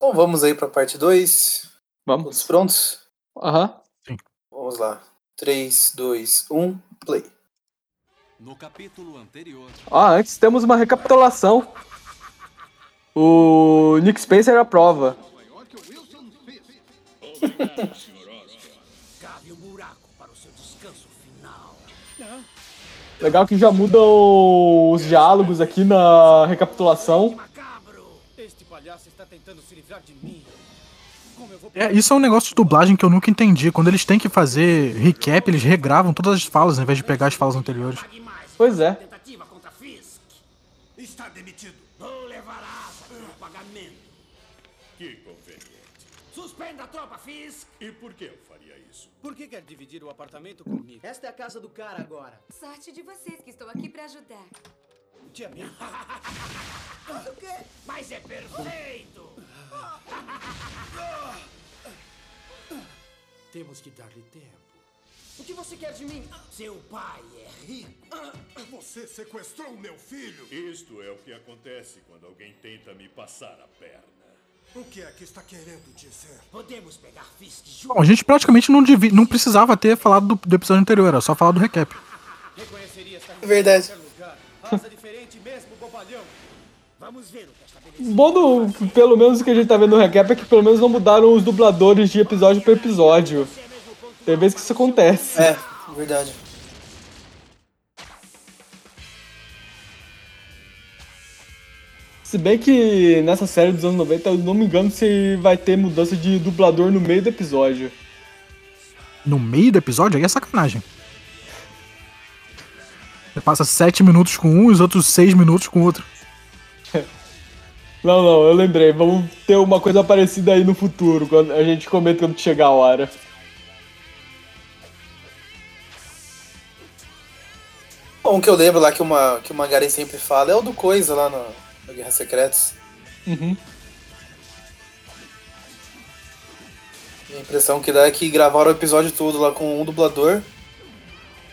Então vamos aí pra parte 2. Vamos. Todos prontos? Aham. Vamos lá. 3, 2, 1, play. No capítulo anterior, Ah, antes temos uma recapitulação. O Nick Spencer aprova. Legal que já mudam os diálogos aqui na recapitulação. É, isso é um negócio de dublagem que eu nunca entendi. Quando eles têm que fazer recap, eles regravam todas as falas ao invés de pegar as falas anteriores. Pois é. Está demitido. Vou levar a asa como pagamento. Que conveniente. Suspenda a tropa, Fisk. E por que eu? Por que quer dividir o apartamento comigo? Esta é a casa do cara agora. Sorte de vocês que estou aqui pra ajudar. Tia. Mas o quê? Mas é perfeito. Temos que dar-lhe tempo. O que você quer de mim? Seu pai é rico. Você sequestrou meu filho. Isto é o que acontece quando alguém tenta me passar a perna. O que é que está querendo dizer? Podemos pegar Fisk Bom, a gente praticamente não, devi- não precisava ter falado do, do episódio anterior, era só falar do recap. Reconheceria esta Verdade. em qualquer lugar. Asa diferente mesmo, bobalhão. Vamos ver o que esta O bom do, pelo menos o que a gente tá vendo no recap é que pelo menos não mudaram os dubladores de episódio por episódio. Tem vezes que isso acontece. É, verdade. Se bem que nessa série dos anos 90, eu não me engano se vai ter mudança de dublador no meio do episódio. No meio do episódio, aí é sacanagem. Você passa sete minutos com um e os outros seis minutos com outro. Não, não, eu lembrei. Vamos ter uma coisa parecida aí no futuro, quando a gente comenta quando chegar a hora. Bom, um que eu lembro lá que uma, que uma Garen sempre fala é o do Coisa lá no, no Guerra Secretas. Uhum. A impressão que dá é que gravaram o episódio todo lá com um dublador.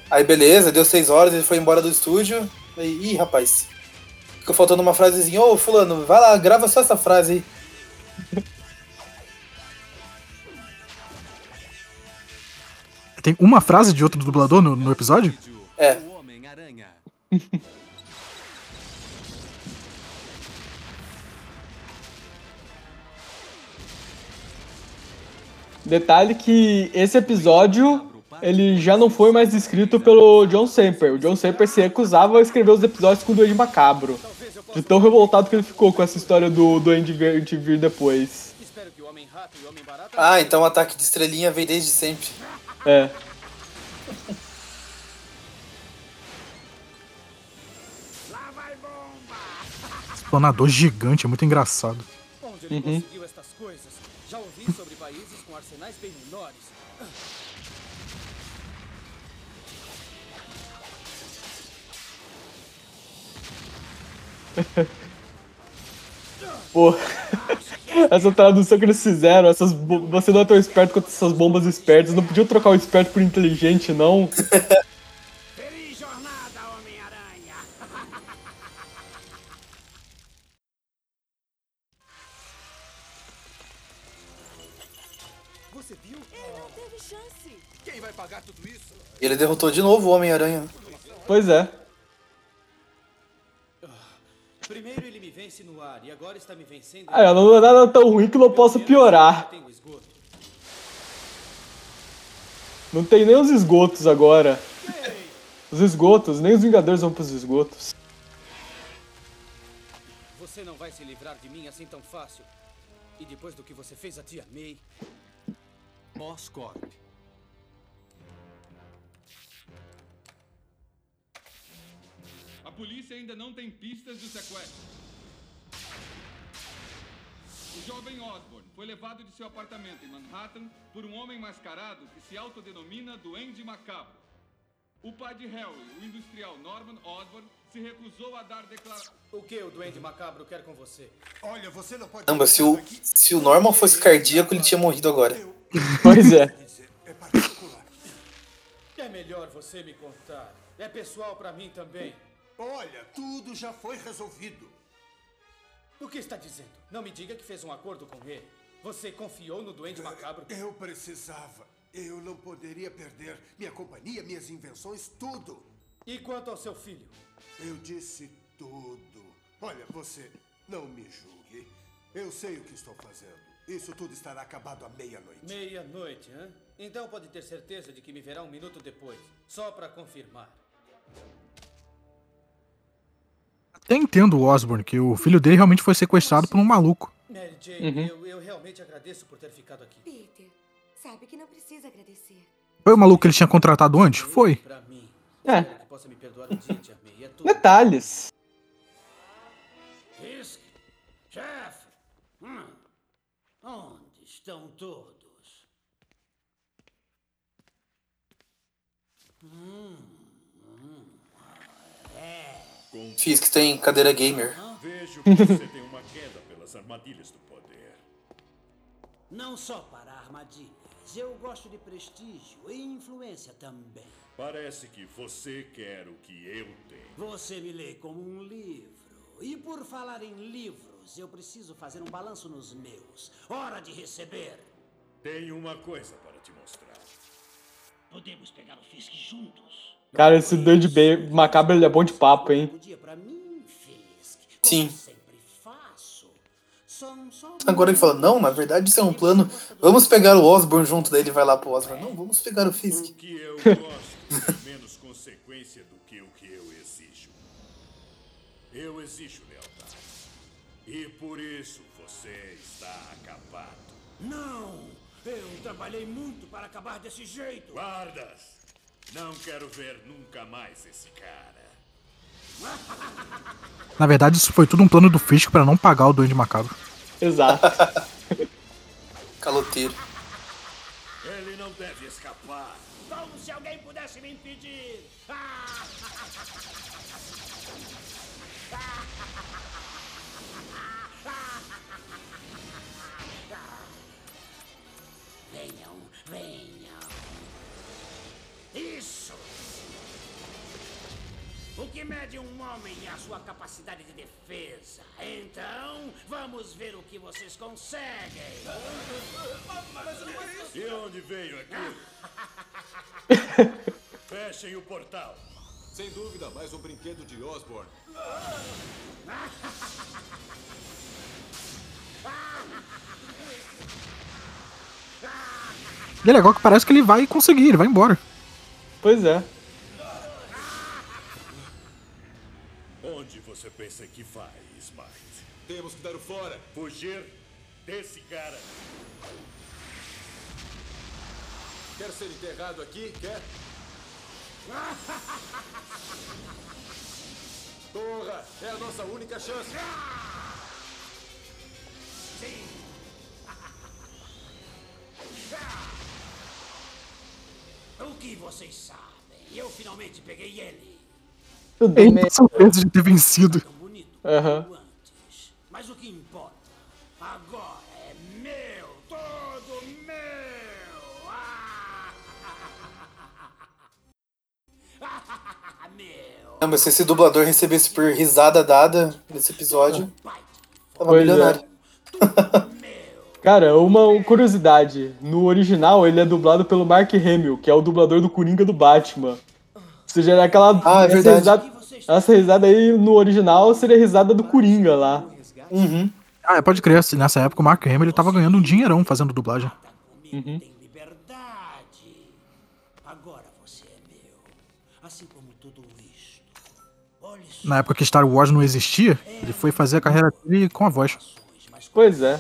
Aí beleza, deu seis horas, ele foi embora do estúdio. Aí, ih, rapaz. Ficou faltando uma frasezinha, ô fulano, vai lá, grava só essa frase aí. Tem uma frase de outro dublador no, no episódio? É. Detalhe que esse episódio ele já não foi mais escrito pelo John Semper. O John Semper se recusava a escrever os episódios com o Duende Macabro. De tão revoltado que ele ficou com essa história do Duende Verde vir depois. Ah, então o ataque de estrelinha vem desde sempre. É. Explanador gigante, é muito engraçado. Uhum. Pô, essa tradução que eles fizeram, essas você não é tão esperto quanto essas bombas espertas, não podiam trocar o esperto por inteligente, não? E ele derrotou de novo o Homem-Aranha. Pois é. Primeiro ele me vence no ar e agora está me vencendo. Ah, não é nada tão ruim que não possa piorar. Não tem nem os esgotos agora. Os esgotos, nem os Vingadores vão pros esgotos. Você não vai se livrar de mim assim tão fácil. E depois do que você fez a tia May, Oscorp. Polícia ainda não tem pistas do sequestro. O jovem Osborne foi levado de seu apartamento em Manhattan por um homem mascarado que se autodenomina Duende Macabro. O pai de Harry, o industrial Norman Osborne, se recusou a dar declaração. o que o Duende Macabro quer com você? Olha, você não pode. Caramba, se o, se o Norman fosse cardíaco, ele tinha morrido agora. Pois é. É melhor você me contar. É pessoal pra mim também. Olha, tudo já foi resolvido. O que está dizendo? Não me diga que fez um acordo com ele. Você confiou no Duende Macabro? Eu precisava. Eu não poderia perder minha companhia, minhas invenções, tudo. E quanto ao seu filho? Eu disse tudo. Olha, você não me julgue. Eu sei o que estou fazendo. Isso tudo estará acabado à meia-noite. Meia-noite, hã? Então pode ter certeza de que me verá um minuto depois. Só pra confirmar. Até entendo o Osborn, que o filho dele realmente foi sequestrado por um maluco. Mary Jane, Uhum. eu, eu realmente agradeço por ter ficado aqui. Peter, sabe que não precisa agradecer. Foi o maluco que ele tinha contratado antes? Foi. É. Detalhes. Chefe? Hum. Onde estão todos? Hum, hum. É. Fiz que tem cadeira gamer. Vejo que você tem uma queda pelas armadilhas do poder. Não só para armadilhas. Eu gosto de prestígio e influência também. Parece que você quer o que eu tenho. Você me lê como um livro. E por falar em livros, eu preciso fazer um balanço nos meus. Hora de receber. Tenho uma coisa para te mostrar. Podemos pegar o Fisk juntos. Cara, esse Duende Ba- Macabro ele é bom de papo, hein? Sim. Agora ele fala, não, na verdade isso é um plano. Vamos pegar o Osborn junto, daí ele vai lá pro Osborn. Não, vamos pegar o Fisk. O que eu gosto tem menos consequência do que o que eu exijo. Eu exijo lealdade. E por isso você está acabado. Não! Eu trabalhei muito para acabar desse jeito. Guardas! Não quero ver nunca mais esse cara. Na verdade, isso foi tudo um plano do Fisk pra não pagar o Duende Macabro. Exato. Caloteiro. Ele não deve escapar. Como se alguém pudesse me impedir! Que mede um homem é a sua capacidade de defesa. Então, vamos ver o que vocês conseguem. E onde veio aqui? Fechem o portal. Sem dúvida, mais um brinquedo de Osborne. E é legal que parece que ele vai conseguir, ele vai embora. Pois é. Onde você pensa que vai, Smite? Temos que dar o fora. Fugir desse cara. Quer ser enterrado aqui? Quer? Corra! É a nossa única chance. O que vocês sabem? Eu finalmente peguei ele. Bem. tá surpreso de ter vencido. Aham. Mas o que importa? Agora é meu, todo meu! Ah! meu! Caramba, se esse dublador recebesse por risada dada nesse episódio, tava Pois é. milionário. Cara, uma curiosidade. No original, ele é dublado pelo Mark Hamill, que é o dublador do Coringa do Batman. Ou seja, aquela. Ah, é essa, verdade. risada, essa risada aí no original seria a risada do Coringa lá. Uhum. Ah, pode crer, assim, nessa época o Mark Hamill ele tava ganhando um dinheirão fazendo dublagem. Uhum. Na época que Star Wars não existia, ele foi fazer a carreira dele com a voz. Pois é.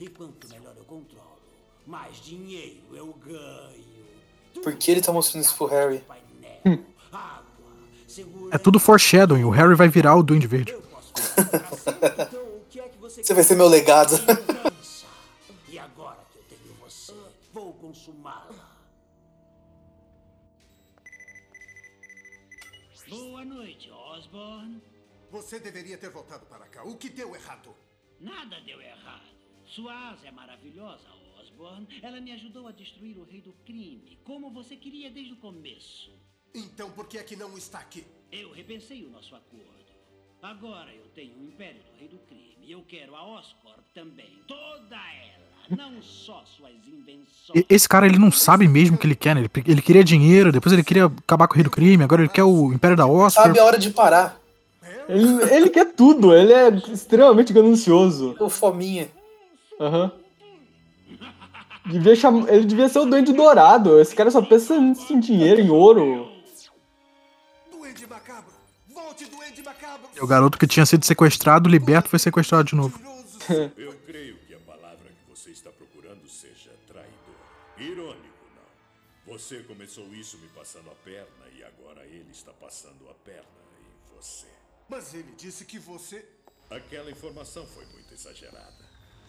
E quanto melhor eu controlo, mais dinheiro eu ganho. Por que ele tá mostrando isso pro Harry? É tudo foreshadowing, o Harry vai virar o Duende Verde. Você vai ser meu legado. E agora que eu tenho você, vou consumá-la. Boa noite, Osborne. Você deveria ter voltado para cá. O que deu errado? Nada deu errado. Sua asa é maravilhosa, Osborne. Ela me ajudou a destruir o rei do crime, como você queria desde o começo. Então por que é que não está aqui? Eu repensei o nosso acordo. Agora eu tenho o Império do Rei do Crime e eu quero a Oscorp também. Toda ela, não só suas invenções. Esse cara, ele não sabe mesmo o que ele quer, né? Ele, ele queria dinheiro, depois ele queria acabar com o Rei do Crime, agora ele quer o Império da Oscar. Sabe a hora de parar. Ele, ele quer tudo, ele é extremamente ganancioso. O fominha. Aham. Devia cham... Ele devia ser o Duende Dourado. Esse cara só pensa em dinheiro, em ouro. Duende macabro! Volte, duende macabro! O garoto que tinha sido sequestrado, liberto, foi sequestrado de novo. Eu creio que a palavra que você está procurando seja traidor. Irônico, não. Você começou isso me passando a perna e agora ele está passando a perna em você. Mas ele disse que você. Aquela informação foi muito exagerada.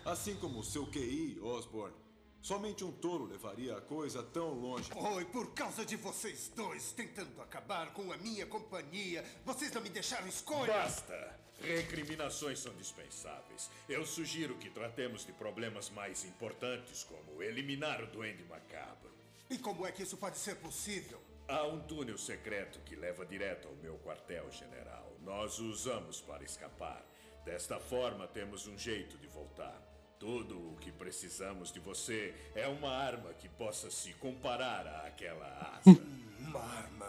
Assim como o seu QI, Osborne. Somente um tolo levaria a coisa tão longe. Foi por causa de vocês dois tentando acabar com a minha companhia. Vocês não me deixaram escolha. Basta! Recriminações são dispensáveis. Eu sugiro que tratemos de problemas mais importantes, como eliminar o Duende Macabro. E como é que isso pode ser possível? Há um túnel secreto que leva direto ao meu quartel-general. Nós o usamos para escapar. Desta forma, temos um jeito de voltar. Tudo o que precisamos de você é uma arma que possa se comparar àquela asa. Uma arma.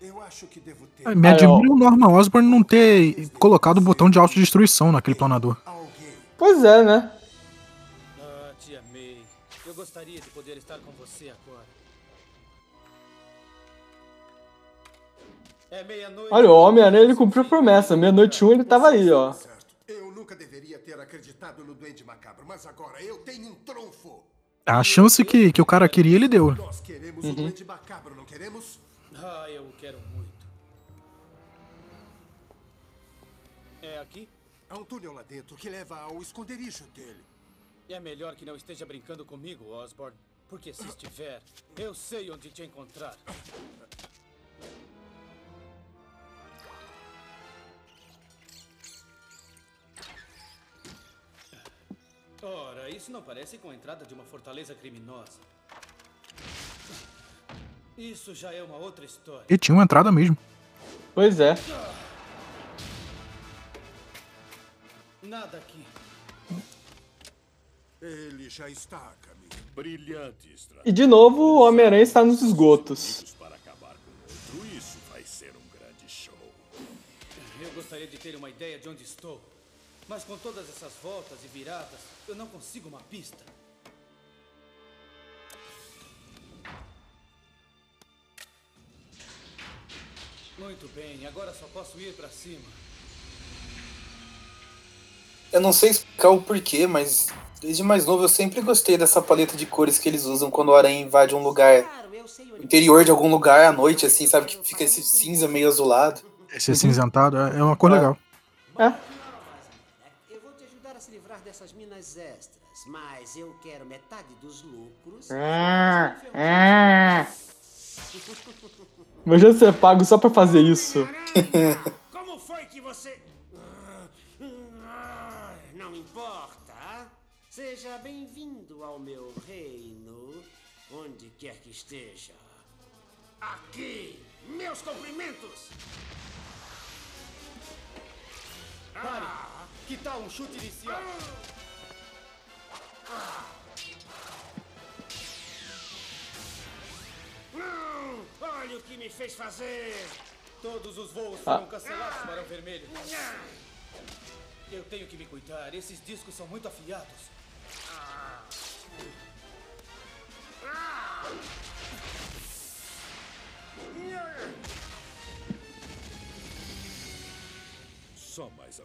Eu acho que devo ter. Ah, Me admira o Norman Osborn não ter colocado o botão de autodestruição naquele planador. Pois é, né? Ah, tia May, eu gostaria de poder estar com você agora. É meia-noite. Olha, o Homem-Aranha ele cumpriu a promessa. Meia-noite um ele tava aí, ó. Eu nunca deveria ter acreditado no Duende Macabro, mas agora eu tenho um trunfo. A chance que, que o cara queria, ele deu. Nós queremos o Duende Macabro, não queremos? Ah, eu quero muito. É aqui? Há um túnel lá dentro que leva ao esconderijo dele. É melhor que não esteja brincando comigo, Osborne. Porque se estiver, eu sei onde te encontrar. Ora, isso não parece com a entrada de uma fortaleza criminosa. Isso já é uma outra história. E tinha uma entrada mesmo. Pois é. Nada aqui. Ele já está a caminho. Brilhante estratégia. E de novo, o Homem-Aranha está nos esgotos. Para acabar com outro, isso vai ser um grande show. Eu gostaria de ter uma ideia de onde estou. Mas com todas essas voltas e viradas, eu não consigo uma pista. Muito bem, agora só posso ir pra cima. Eu não sei explicar o porquê, mas desde mais novo eu sempre gostei dessa paleta de cores que eles usam quando o aranha invade um lugar. Interior de algum lugar à noite, assim, sabe? Que fica esse cinza meio azulado. Esse acinzentado é é uma cor legal. Eu dessas minas extras, mas eu quero metade dos lucros. Ah, ah. Imagina ser pago só pra fazer isso. Como foi que você. Não importa. Seja bem-vindo ao meu reino, onde quer que esteja. Aqui, meus cumprimentos! Pare! Que tal um chute inicial? Não! Olha o que me fez fazer! Todos os voos Ah. foram cancelados para o vermelho. Eu tenho que me cuidar, esses discos são muito afiados. Só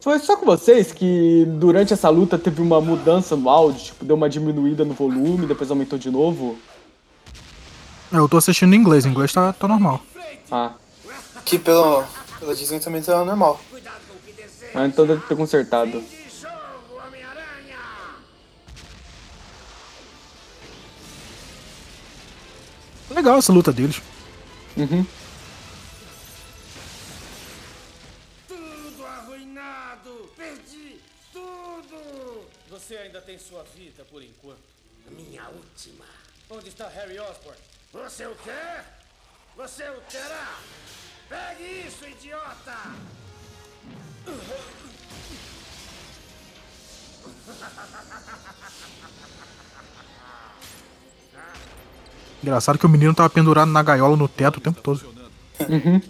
Foi só com vocês que durante essa luta teve uma mudança no áudio, tipo, deu uma diminuída no volume, depois aumentou de novo. É, Eu tô assistindo em inglês, em inglês tá, tá normal. Ah. Que pelo, pela Disney também tá normal. Ah, então deve ter consertado. Legal essa luta deles. Uhum. Ainda tem sua vida por enquanto. Minha última. Onde está Harry Osborn? Você o quer? Você o terá! Pegue isso, idiota! Engraçado que o menino tava pendurado na gaiola no teto o tempo todo. Uhum.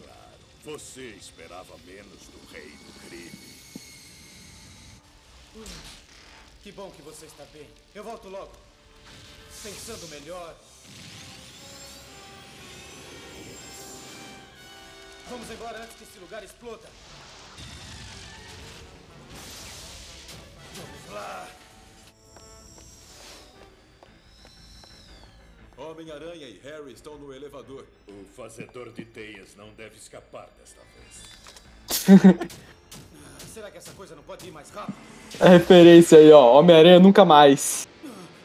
Você esperava menos do rei do crime. Que bom que você está bem. Eu volto logo. Pensando melhor. Vamos embora antes que esse lugar exploda. Vamos lá. Homem-Aranha e Harry estão no elevador. O fazedor de teias não deve escapar desta vez. Será que essa coisa não pode ir mais rápido? É referência aí, ó. Homem-Aranha nunca mais.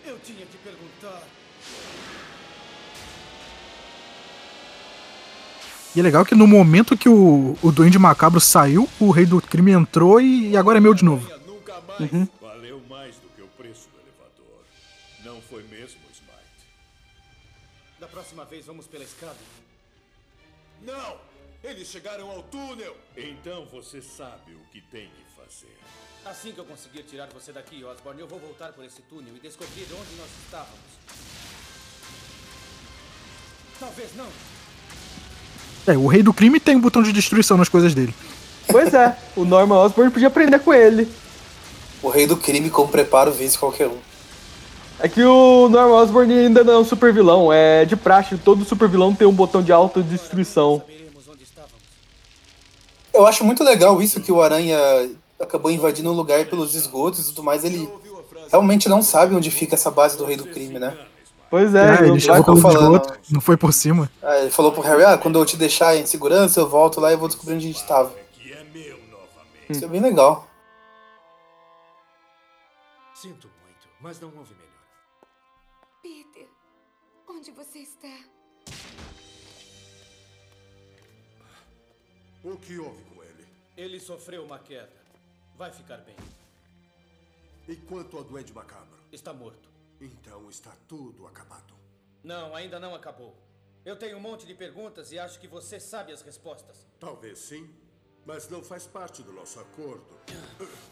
Eu tinha que perguntar. E é legal que no momento que o, o Duende Macabro saiu, o Rei do Crime entrou e, e agora é meu de novo. Uhum. Valeu mais do que o preço do elevador. Não foi mesmo, Smite? Da próxima vez vamos pela escada. Não! Eles chegaram ao túnel! Então você sabe o que tem que fazer. Assim que eu conseguir tirar você daqui, Osborn, eu vou voltar por esse túnel e descobrir onde nós estávamos. Talvez não. É, o Rei do Crime tem um botão de destruição nas coisas dele. Pois é, o Norman Osborn podia aprender com ele. O rei do crime com preparo vence qualquer um. É que o Norman Osborn ainda não é um super vilão. É de praxe, todo super vilão tem um botão de autodestruição. Eu acho muito legal isso que o Aranha acabou invadindo um lugar pelos esgotos e tudo mais. Ele realmente não sabe onde fica essa base do rei do crime, né? Pois É, é, ele não chegou pelo falando. esgoto, não foi por cima. Ah, ele falou pro Harry, ah, quando eu te deixar em segurança, eu volto lá e vou descobrir onde a gente tava. Isso é bem legal. Sinto muito, mas não houve melhor. Peter, Onde você está? O que houve com ele? Ele sofreu uma queda. Vai ficar bem. E quanto ao Duende Macabro? Está morto. Então está tudo acabado. Não, ainda não acabou. Eu tenho um monte de perguntas e acho que você sabe as respostas. Talvez sim, mas não faz parte do nosso acordo.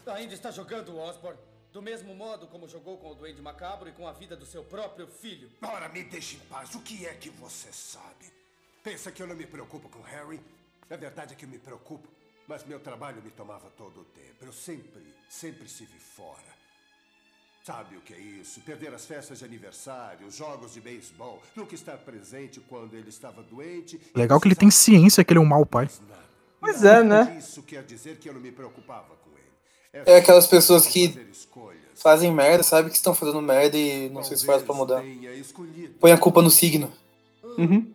Ainda está jogando, Osborn? Do mesmo modo como jogou com o Duende Macabro e com a vida do seu próprio filho. Ora, me deixe em paz. O que é que você sabe? Pensa que eu não me preocupo com Harry? A verdade é que eu me preocupo, mas meu trabalho me tomava todo o tempo. Eu sempre, sempre estive fora. Sabe o que é isso? Perder as festas de aniversário, os jogos de beisebol, nunca estar presente quando ele estava doente. Legal que ele tem ciência que ele é um mau pai. Pois é, né? Isso quer dizer que eu não me preocupava com ele. É aquelas pessoas que fazem merda, sabe que estão fazendo merda e não se esforçam pra mudar. Põe a culpa no signo. Uhum.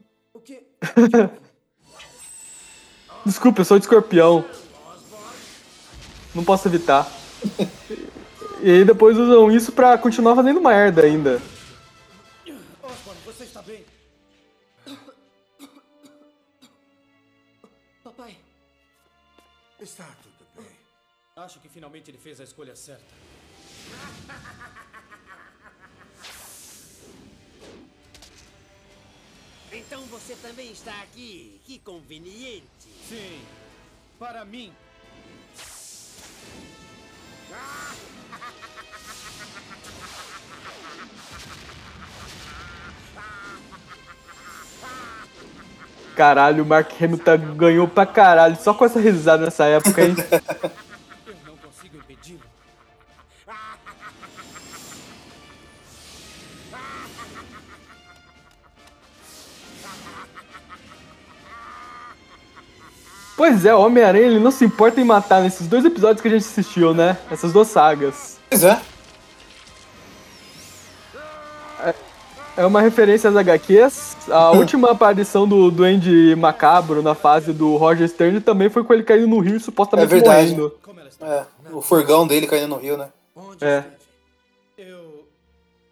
Desculpa, eu sou de escorpião. Não posso evitar. E aí depois usam isso pra continuar fazendo merda ainda. Osborn, você está bem? Papai. Está tudo bem. Acho que finalmente ele fez a escolha certa. Então você também está aqui. Que conveniente. Sim, para mim. Caralho, o Mark Hamilton ganhou pra caralho só com essa risada nessa época, hein? Pois é, o Homem-Aranha ele não se importa em matar nesses dois episódios que a gente assistiu, né? Essas duas sagas. Pois é. É uma referência às HQs. A última aparição do Duende Macabro na fase do Roger Stern também foi com ele caindo no rio e É supostamente verdade. morrendo. É, o furgão dele caindo no rio, né? É. Eu.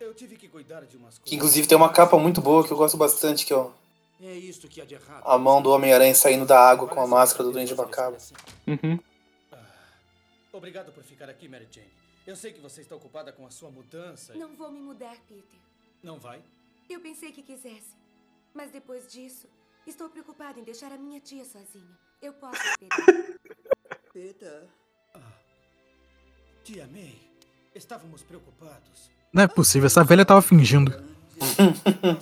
Eu tive que cuidar de umas Que inclusive tem uma capa muito boa que eu gosto bastante, que é ó, É isto que há de errado. a mão do Homem-Aranha saindo da água com a máscara do Duende Macabro. Uhum. Obrigado por ficar aqui, Mary Jane. Eu sei que você está ocupada com a sua mudança. Não vou me mudar, Peter. Não vai? Eu pensei que quisesse. Mas depois disso, estou preocupada em deixar a minha tia sozinha. Eu posso esperar. Peter. Tia May, estávamos preocupados. Não é possível, essa velha tava fingindo. Não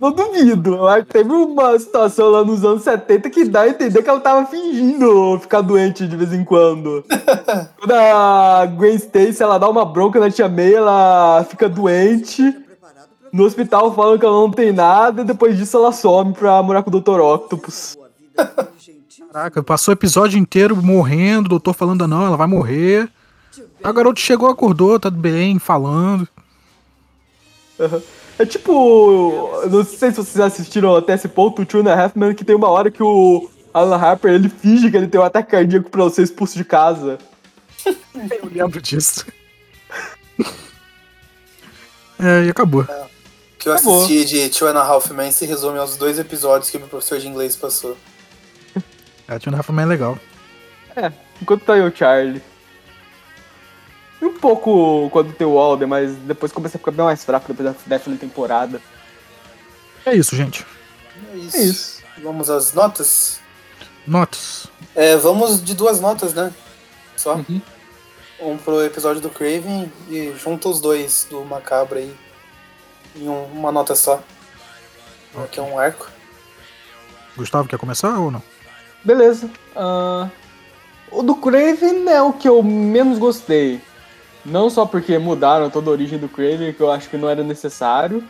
duvido. Eu acho que teve uma situação lá nos anos 70 que dá a entender que ela tava fingindo ficar doente de vez em quando. Quando a Gwen Stacy ela dá uma bronca na tia May, ela fica doente. No hospital falam que ela não tem nada, e depois disso ela some pra morar com o Dr. Octopus. Caraca, passou o episódio inteiro morrendo, o doutor falando, não, ela vai morrer. A garota chegou, acordou, tá bem, falando. É tipo. Não sei se vocês assistiram até esse ponto, o Two and a Half Men, que tem uma hora que o Alan Harper ele finge que ele tem um ataque cardíaco pra ser expulso de casa. Eu lembro disso. É, e acabou. O que eu Acabou. assisti de Two and a Half Men se resume aos dois episódios que o meu professor de inglês passou. É, a Tina Rafa é legal. É, enquanto tá aí o Charlie. Um pouco quando tem o Alder, mas depois começa a ficar bem mais fraco depois da décima temporada. É isso, gente. É isso. Vamos às notas? Notas. É, vamos de duas notas, né? Só. Um pro episódio do Craven e junta os dois do Macabro aí em um- uma nota só. Que é um arco. Gustavo, quer começar ou não? Beleza. Ah, o do Craven é o que eu menos gostei. Não só porque mudaram toda a origem do Craven, que eu acho que não era necessário,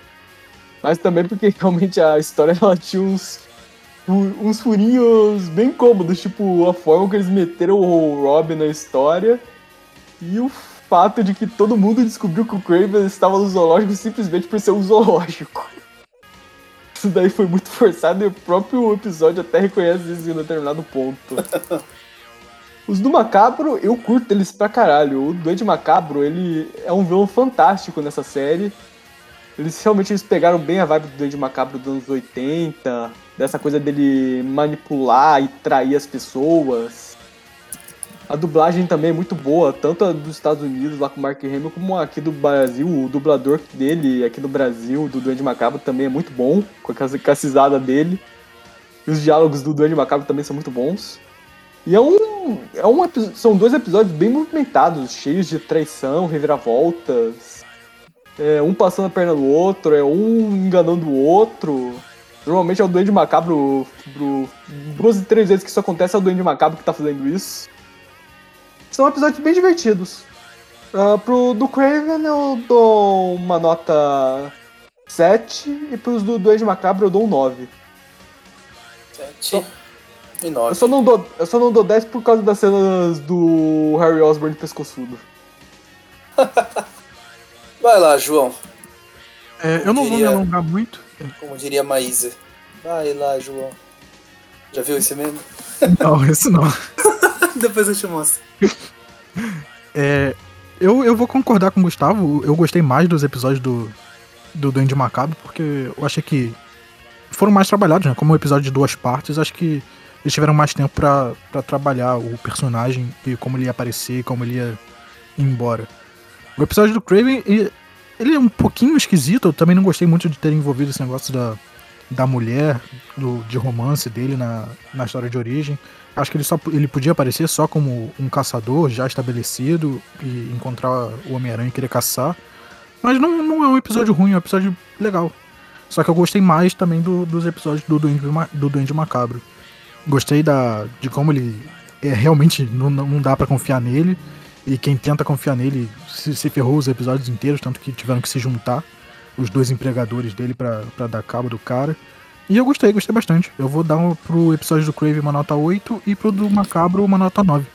mas também porque realmente a história ela tinha uns, uns furinhos bem cômodos, tipo a forma que eles meteram o Robin na história e o fato de que todo mundo descobriu que o Craven estava no zoológico simplesmente por ser um zoológico. Isso daí foi muito forçado e o próprio episódio até reconhece isso em determinado ponto. Os do Macabro, eu curto eles pra caralho. O Duende Macabro, ele é um vilão fantástico nessa série. Eles realmente eles pegaram bem a vibe do Duende Macabro dos anos 80, dessa coisa dele manipular e trair as pessoas. A dublagem também é muito boa, tanto a dos Estados Unidos lá com o Mark Hamill, como aqui do Brasil. O dublador dele aqui no Brasil, do Duende Macabro, também é muito bom, com a cacisada dele. E os diálogos do Duende Macabro também são muito bons. E é um, é um são dois episódios bem movimentados, cheios de traição, reviravoltas. É, um passando a perna do outro, é um enganando o outro. Normalmente é o Duende Macabro. Pro, duas e três vezes que isso acontece é o Duende Macabro que tá fazendo isso. São episódios bem divertidos. Uh, pro do Craven eu dou uma nota 7 e pros do Duende Macabro eu dou um 9. 7 e 9. Eu só, não dou, eu só não dou 10 por causa das cenas do Harry Osborn pescoçudo. Vai lá, João. É, eu não diria, vou me alongar muito. Como diria Maísa. Vai lá, João. Já viu esse mesmo? Não, esse não. Depois eu te mostro. É, eu, eu vou concordar com o Gustavo. Eu gostei mais dos episódios do, do Duende Macabro, porque eu achei que foram mais trabalhados, né? Como um episódio de duas partes, acho que eles tiveram mais tempo para trabalhar o personagem e como ele ia aparecer, como ele ia ir embora. O episódio do Craven, ele, ele é um pouquinho esquisito. Eu também não gostei muito de ter envolvido esse negócio da, da mulher, do, de romance dele na, na história de origem. Acho que ele, só, ele podia aparecer só como um caçador já estabelecido e encontrar o Homem-Aranha e querer caçar. Mas não, não é um episódio ruim, é um episódio legal. Só que eu gostei mais também do, dos episódios do Duende, do Duende Macabro. Gostei da, de como ele é, realmente não, não dá para confiar nele. E quem tenta confiar nele se, se, ferrou os episódios inteiros, tanto que tiveram que se juntar os dois empregadores dele para dar cabo do cara. E eu gostei, gostei bastante. Eu vou dar um, pro episódio do Crave uma nota 8 e pro do Macabro uma nota 9.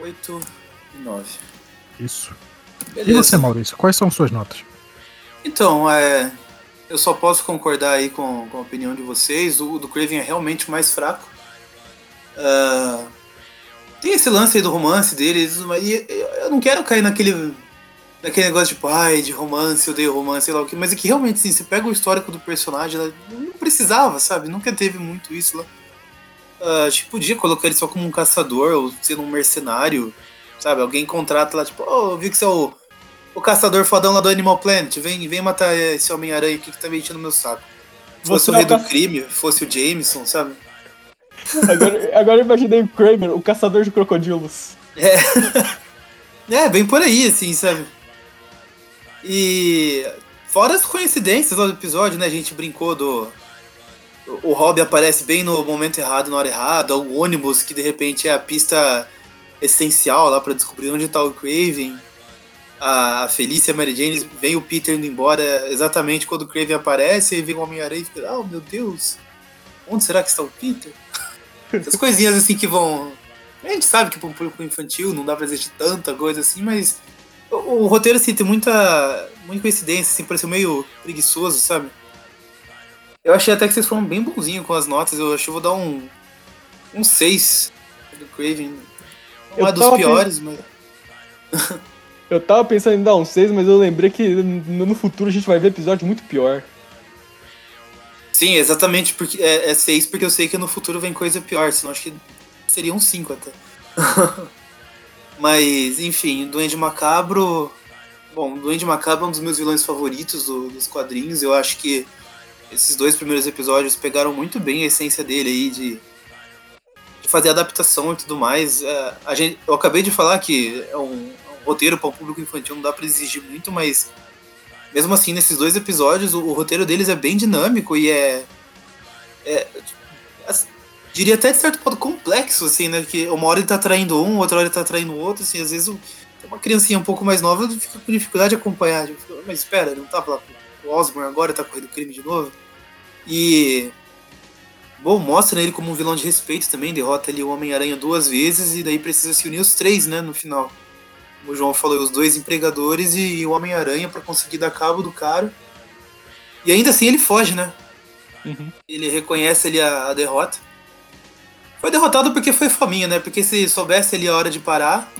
8 e 9. Isso. Beleza. E você, Maurício, quais são suas notas? Então, é, eu só posso concordar aí com, com a opinião de vocês. O do Craven é realmente mais fraco. Uh, tem esse lance aí do romance deles, mas eu não quero cair naquele naquele negócio tipo, ai, de romance, eu odeio romance, sei lá o que, mas é que realmente, assim, você pega o histórico do personagem, ela não precisava, sabe? Nunca teve muito isso lá. Uh, tipo, podia colocar ele só como um caçador, ou sendo um mercenário, sabe? Alguém contrata lá, tipo, oh, eu vi que você é o, o caçador fodão lá do Animal Planet, vem, vem matar esse Homem-Aranha aqui que tá mentindo no meu saco. Se fosse o rei do crime, fosse o Jameson, sabe? Agora, agora imaginei o Kramer, o caçador de crocodilos. É. É, bem por aí, assim, sabe? E fora as coincidências do episódio, né? A gente brincou do. O Rob aparece bem no momento errado, na hora errada, o ônibus que de repente é a pista essencial lá para descobrir onde tá o Craven. A Felícia a Mary Jane vem o Peter indo embora exatamente quando o Craven aparece e vem o Homem-Aranha e fica, oh meu Deus, onde será que está o Peter? Essas coisinhas assim que vão. A gente sabe que para um público infantil não dá pra existir tanta coisa assim, mas o, o roteiro, assim, tem muita, muita coincidência, assim, pareceu meio preguiçoso, sabe? Eu achei até que vocês foram bem bonzinhos com as notas. Eu acho que eu vou dar um. Um 6 do Craven. Não é dos piores, mas. eu tava pensando em dar um 6, mas eu lembrei que no futuro a gente vai ver episódio muito pior. Sim, exatamente, porque é, é 6 porque eu sei que no futuro vem coisa pior, senão acho que seria um 5 até. Mas, enfim, Duende Macabro. Bom, Duende Macabro é um dos meus vilões favoritos do, dos quadrinhos. Eu acho que esses dois primeiros episódios pegaram muito bem a essência dele aí de, de fazer adaptação e tudo mais. É, a gente, eu acabei de falar que é um, roteiro para o público infantil, não dá para exigir muito, mas mesmo assim, nesses dois episódios, o, o, roteiro deles é bem dinâmico e é. é diria até de certo modo complexo, assim, né? Que uma hora ele tá traindo um, outra hora ele tá traindo outro, assim, às vezes uma criancinha um pouco mais nova fica com dificuldade de acompanhar. Tipo, mas espera, ele não tava lá com o Osborn agora, tá correndo crime de novo. E. Bom, mostra ele como um vilão de respeito também, derrota ali o Homem-Aranha duas vezes e daí precisa se unir os três, né, no final. Como o João falou, os dois empregadores e o Homem-Aranha para conseguir dar cabo do cara. E ainda assim ele foge, né? Uhum. Ele reconhece ali a, a derrota. Foi derrotado porque foi fominha, né? Porque se soubesse ali a hora de parar,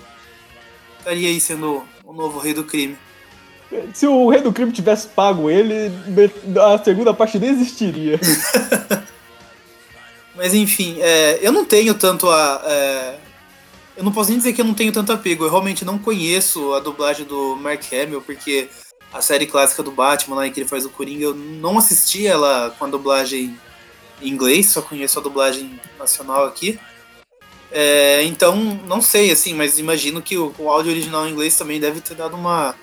estaria aí sendo o novo rei do crime. Se o Rei do Crime tivesse pago ele, a segunda parte nem existiria. Mas enfim, é, eu não tenho tanto a. É, eu não posso nem dizer que eu não tenho tanto apego. Eu realmente não conheço a dublagem do Mark Hamill, porque a série clássica do Batman, lá em que ele faz o Coringa, eu não assisti ela com a dublagem em inglês, só conheço a dublagem nacional aqui. É, então, não sei, assim, mas imagino que o, o, áudio original em inglês também deve ter dado uma,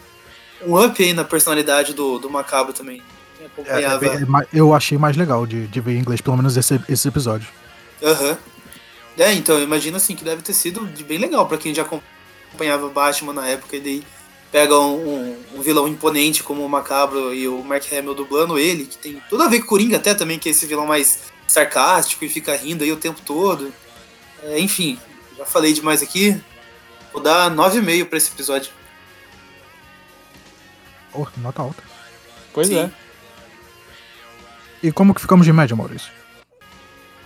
um up aí na personalidade do, do Macabro também. É, é, eu achei mais legal de, de ver em inglês, pelo menos esse, esse episódio. Aham. Uhum. É, então, eu imagino assim que deve ter sido bem legal para quem já acompanhava Batman na época e daí pega um, um, um, vilão imponente como o Macabro e o Mark Hamill dublando ele, que tem tudo a ver com o Coringa até também, que é esse vilão mais sarcástico e fica rindo aí o tempo todo. É, enfim, já falei demais aqui. Vou dar 9,5 pra esse episódio. Oh, nota alta. Pois Sim. é. E como que ficamos de média, Maurício?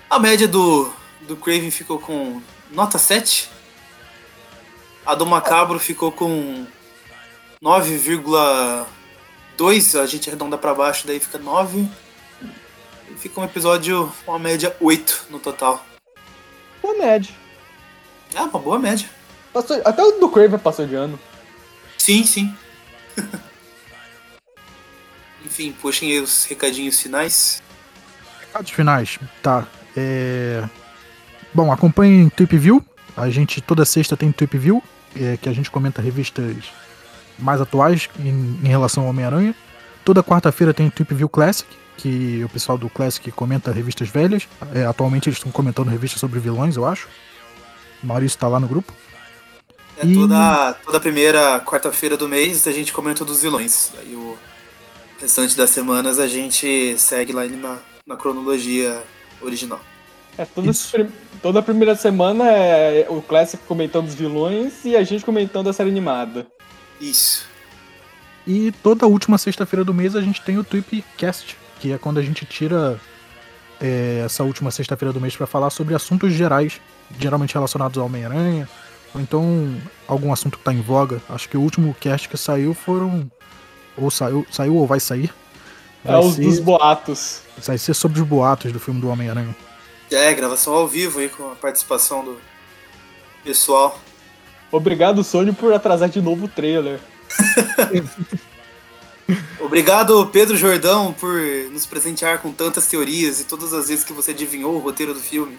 A média do, do Craven ficou com nota 7. A do Macabro ficou com 9,2. A gente arredonda para baixo, daí fica 9. E fica um episódio com uma média 8 no total. Boa média. É, uma boa média. Passou, até o do Craven passou de ano. Sim, sim. Enfim, puxem aí os recadinhos finais. Recados finais, tá. É... Bom, acompanhem Trip View. A gente toda sexta tem Trip View, é, que a gente comenta revistas mais atuais em, em relação ao Homem-Aranha. Toda quarta-feira tem Trip View Classic, que o pessoal do Classic comenta revistas velhas. É, atualmente eles estão comentando revistas sobre vilões, eu acho. O Maurício está lá no grupo. É, e... toda, toda primeira quarta-feira do mês a gente comenta dos vilões. Aí o restante das semanas a gente segue lá na, na cronologia original. É, toda, toda primeira semana é o Classic comentando os vilões e a gente comentando a série animada. Isso. E toda última sexta-feira do mês a gente tem o Tweepcast, que é quando a gente tira é, essa última sexta-feira do mês para falar sobre assuntos gerais, geralmente relacionados ao Homem-Aranha, ou então algum assunto que tá em voga. Acho que o último cast que saiu foram. Ou saiu, saiu ou vai sair. É vai é os ser, dos boatos. Vai ser sobre os boatos do filme do Homem-Aranha. É, gravação ao vivo aí com a participação do pessoal. Obrigado, Sony, por atrasar de novo o trailer. Obrigado, Pedro Jordão, por nos presentear com tantas teorias e todas as vezes que você adivinhou o roteiro do filme.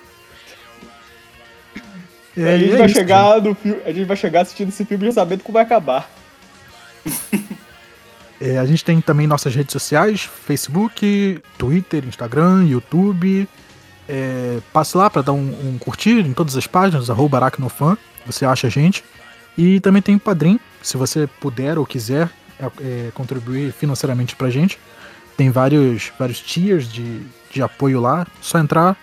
É, a, gente é vai chegar no filme, a gente vai chegar assistindo esse filme já sabendo como vai acabar. É, a gente tem também nossas redes sociais: Facebook, Twitter, Instagram, YouTube. É, passe lá para dar um, um, curtir em todas as páginas, arroba Aracnofan, você acha a gente. E também tem o Padrim, se você puder ou quiser é, é, contribuir financeiramente pra gente. Tem vários, vários tiers de, de apoio lá, só entrar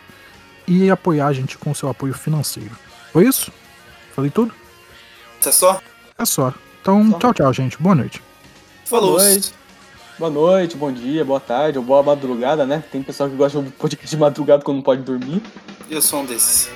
e apoiar a gente com o seu apoio financeiro. Foi isso? Falei tudo? É só? É só. Então, só. tchau, tchau, gente. Boa noite. Falou. Boa noite. Boa noite, bom dia, boa tarde ou boa madrugada, né? Tem pessoal que gosta de podcast de madrugada quando não pode dormir. Eu sou um desses.